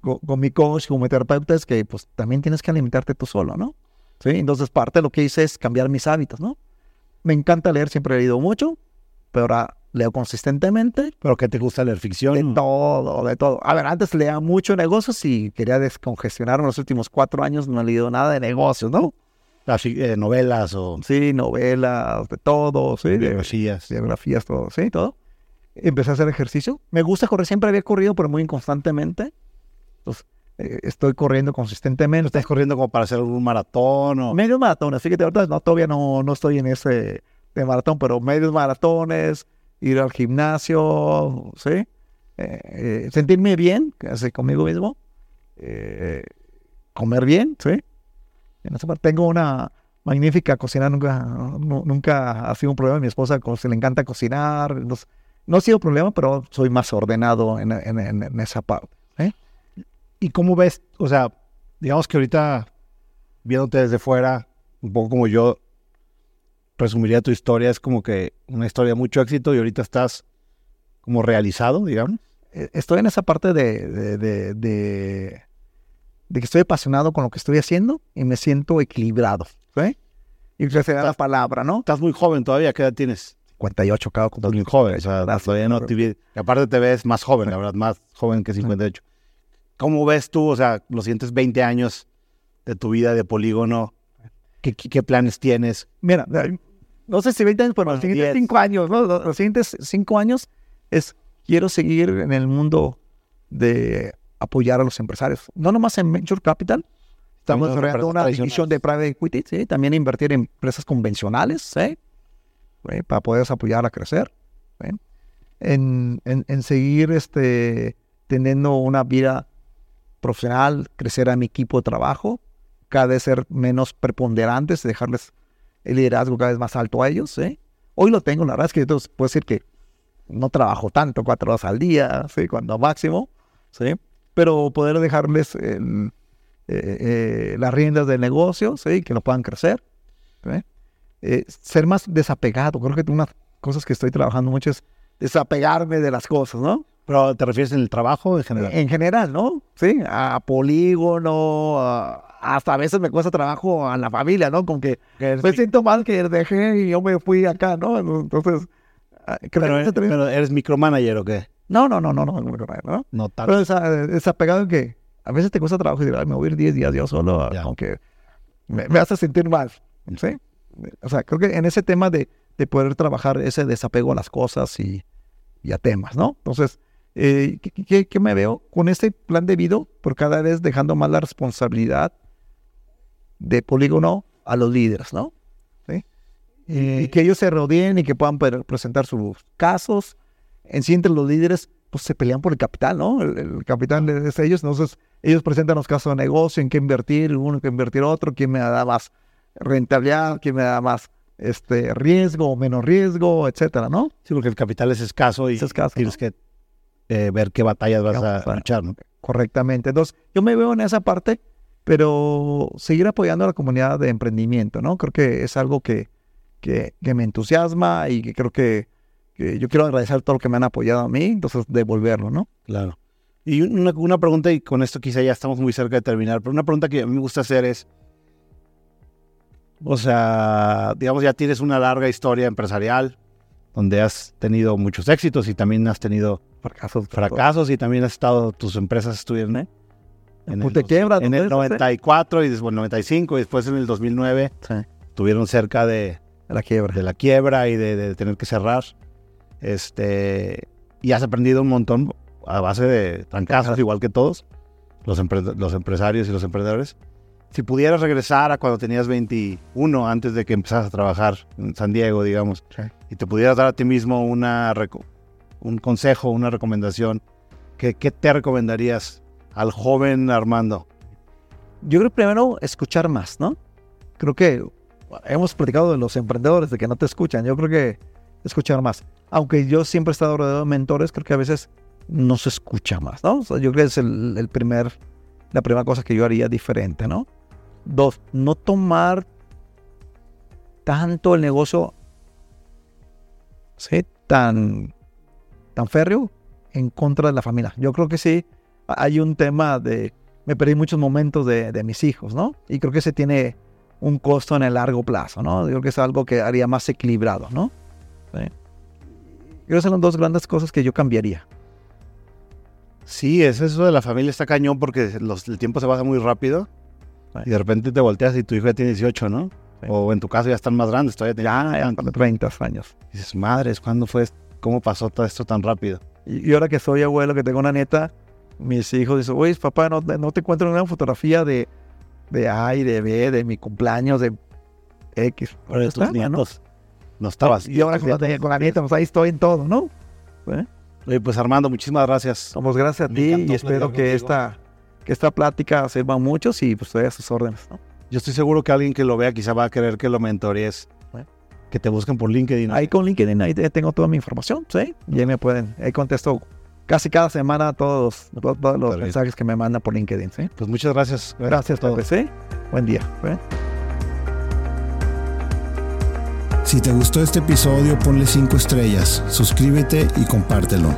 con, con, mi coach, como mi terapeuta, es que pues también tienes que alimentarte tú solo, ¿no? ¿Sí? Entonces parte de lo que hice es cambiar mis hábitos, ¿no? Me encanta leer, siempre he leído mucho, pero ahora leo consistentemente. ¿Pero qué te gusta leer? ¿Ficción? De todo, de todo. A ver, antes leía mucho negocios y quería descongestionarme. Los últimos cuatro años no he leído nada de negocios, ¿no? Así, eh, novelas o... Sí, novelas, de todo, sí. Biografías. biografías, todo, sí, todo. Empecé a hacer ejercicio. Me gusta correr, siempre había corrido, pero muy inconstantemente. Entonces, estoy corriendo consistentemente. ¿Estás corriendo como para hacer un maratón o...? Medios maratones, fíjate, ahorita no, todavía no, no estoy en ese de maratón, pero medios maratones, ir al gimnasio, ¿sí? Eh, eh, sentirme bien, así conmigo mismo, comer bien, ¿sí? tengo una magnífica cocina, nunca, nunca ha sido un problema. Mi esposa se le encanta cocinar, no, ha sido problema, pero soy más ordenado en, en esa parte. ¿Y cómo ves? O sea, digamos que ahorita, viéndote desde fuera, un poco como yo resumiría tu historia, es como que una historia de mucho éxito y ahorita estás como realizado, digamos. E, estoy en esa parte de, de, de, que estoy apasionado con lo que estoy haciendo y me siento equilibrado. ¿sí? Y se da la palabra, ¿no? Estás muy joven todavía, ¿qué edad tienes? 58, cada Estás muy joven, o sea, todavía no te... aparte te ves más joven, la verdad, más joven que 58. ¿Cómo ves tú, o sea, los siguientes 20 años de tu vida de polígono? ¿Qué, planes tienes? Mira, no sé si 20 años, pero los siguientes 5 años, ¿no? Los siguientes 5 años es, quiero seguir en el mundo de apoyar a los empresarios. No nomás en Venture Capital, estamos desarrollando una división de Private Equity, ¿sí? También invertir en empresas convencionales, ¿sí? Para poderles apoyar a crecer. En, en, en, seguir este, teniendo una vida profesional, crecer a mi equipo de trabajo, cada vez ser menos preponderantes, dejarles el liderazgo cada vez más alto a ellos. ¿eh? Hoy lo tengo, la verdad es que yo puedo decir que no trabajo tanto, cuatro horas al día, ¿sí? cuando máximo, ¿sí? pero poder dejarles eh, eh, las riendas del negocio, ¿sí? que lo puedan crecer. Eh, ser más desapegado, creo que una de las cosas que estoy trabajando mucho es desapegarme de las cosas, ¿no? ¿Pero te refieres en el trabajo en general? En general, ¿no? Sí, a polígono, hasta a veces me cuesta trabajo a la familia, ¿no? Con que me siento mal que dejé y yo me fui acá, ¿no? Entonces, ah, pero, eres, pero eres micromanager o qué? No, no, no, no, no, ¿no? No tanto. Pero es, apegado en que a veces te cuesta trabajo y decir, me voy a ir 10 días yo solo, aunque me, hace sentir mal, ¿sí? O sea, creo que en ese tema de, de poder trabajar ese desapego a las cosas y, y a temas, ¿no? Entonces, eh, ¿qué, me veo? Con este plan de vida, por cada vez dejando más la responsabilidad de polígono a los líderes, ¿no? y que ellos se rodeen y que puedan presentar sus casos. En sí, entre los líderes, pues se pelean por el capital, ¿no? El, capital es ellos, entonces ellos presentan los casos de negocio, en qué invertir, uno que invertir otro, quién me da más rentabilidad, quién me da más este riesgo o menos riesgo, etcétera, ¿no? Sí, porque el capital es escaso y es escaso, tienes que eh, ver qué batallas vas a luchar, ¿no? Correctamente. Entonces, yo me veo en esa parte, pero seguir apoyando a la comunidad de emprendimiento, ¿no? Creo que es algo que, que, me entusiasma y que creo que que yo quiero agradecer todo lo que me han apoyado a mí, entonces devolverlo, ¿no? Claro. Y una, una, pregunta, y con esto quizá ya estamos muy cerca de terminar, pero una pregunta que a mí me gusta hacer es, o sea, digamos, ya tienes una larga historia empresarial, donde has tenido muchos éxitos y también has tenido fracasos, fracasos y también has estado, tus empresas estuvieron ¿eh? en, el, quiebra, en el 94 y después en el 95 y después en el 2009 sí. tuvieron cerca de, la quiebra, de la quiebra y de, de, tener que cerrar. Este, y has aprendido un montón a base de trancazos, igual que todos los, los empresarios y los emprendedores. Si pudieras regresar a cuando tenías 21, antes de que empezaras a trabajar en San Diego, digamos, sí. y te pudieras dar a ti mismo una, un consejo, una recomendación, ¿qué, ¿qué te recomendarías al joven Armando? Yo creo primero escuchar más, ¿no? Creo que hemos platicado de los emprendedores, de que no te escuchan. Yo creo que escuchar más. Aunque yo siempre he estado rodeado de mentores, creo que a veces no se escucha más, ¿no? O sea, yo creo que es el, el, primer, la primera cosa que yo haría diferente, ¿no? Dos, no tomar tanto el negocio tan, tan férreo en contra de la familia. Yo creo que sí hay un tema de... Me perdí muchos momentos de, de mis hijos, ¿no? Y creo que se tiene un costo en el largo plazo, ¿no? Yo creo que es algo que haría más equilibrado, ¿no? Sí. Creo que son las dos grandes cosas que yo cambiaría. Sí, es eso de la familia está cañón porque el tiempo se baja muy rápido. Y de repente te volteas y tu hijo ya tiene 18, ¿no? Sí. O en tu caso ya están más grandes, todavía ya, ya 30 años. Y dices, madres, ¿cuándo fue? ¿Cómo pasó todo esto tan rápido? Y, y ahora que soy abuelo, que tengo una nieta, mis hijos dicen, oye, papá, no, no te encuentro una fotografía de, de A y de B, de mi cumpleaños, de X. Pero de tus nietos. No estabas. Y ahora con la, con la nieta, pues ahí estoy en todo, ¿no? ¿Eh? Oye, pues Armando, muchísimas gracias. Vamos, gracias a ti y espero que esta, que esta plática sirva a muchos y pues estoy a sus órdenes, ¿no? Yo estoy seguro que alguien que lo vea quizá va a querer que lo mentorees. ¿eh? Que te busquen por LinkedIn. Ahí con LinkedIn, ahí tengo toda mi información, ¿sí? Y ahí me pueden, ahí contesto casi cada semana todos, todos, todos los Perfecto. mensajes que me mandan por LinkedIn, ¿sí? Pues muchas gracias. Gracias, Pepe, ¿sí? Buen día. ¿sí? Si te gustó este episodio, ponle 5 estrellas, suscríbete y compártelo.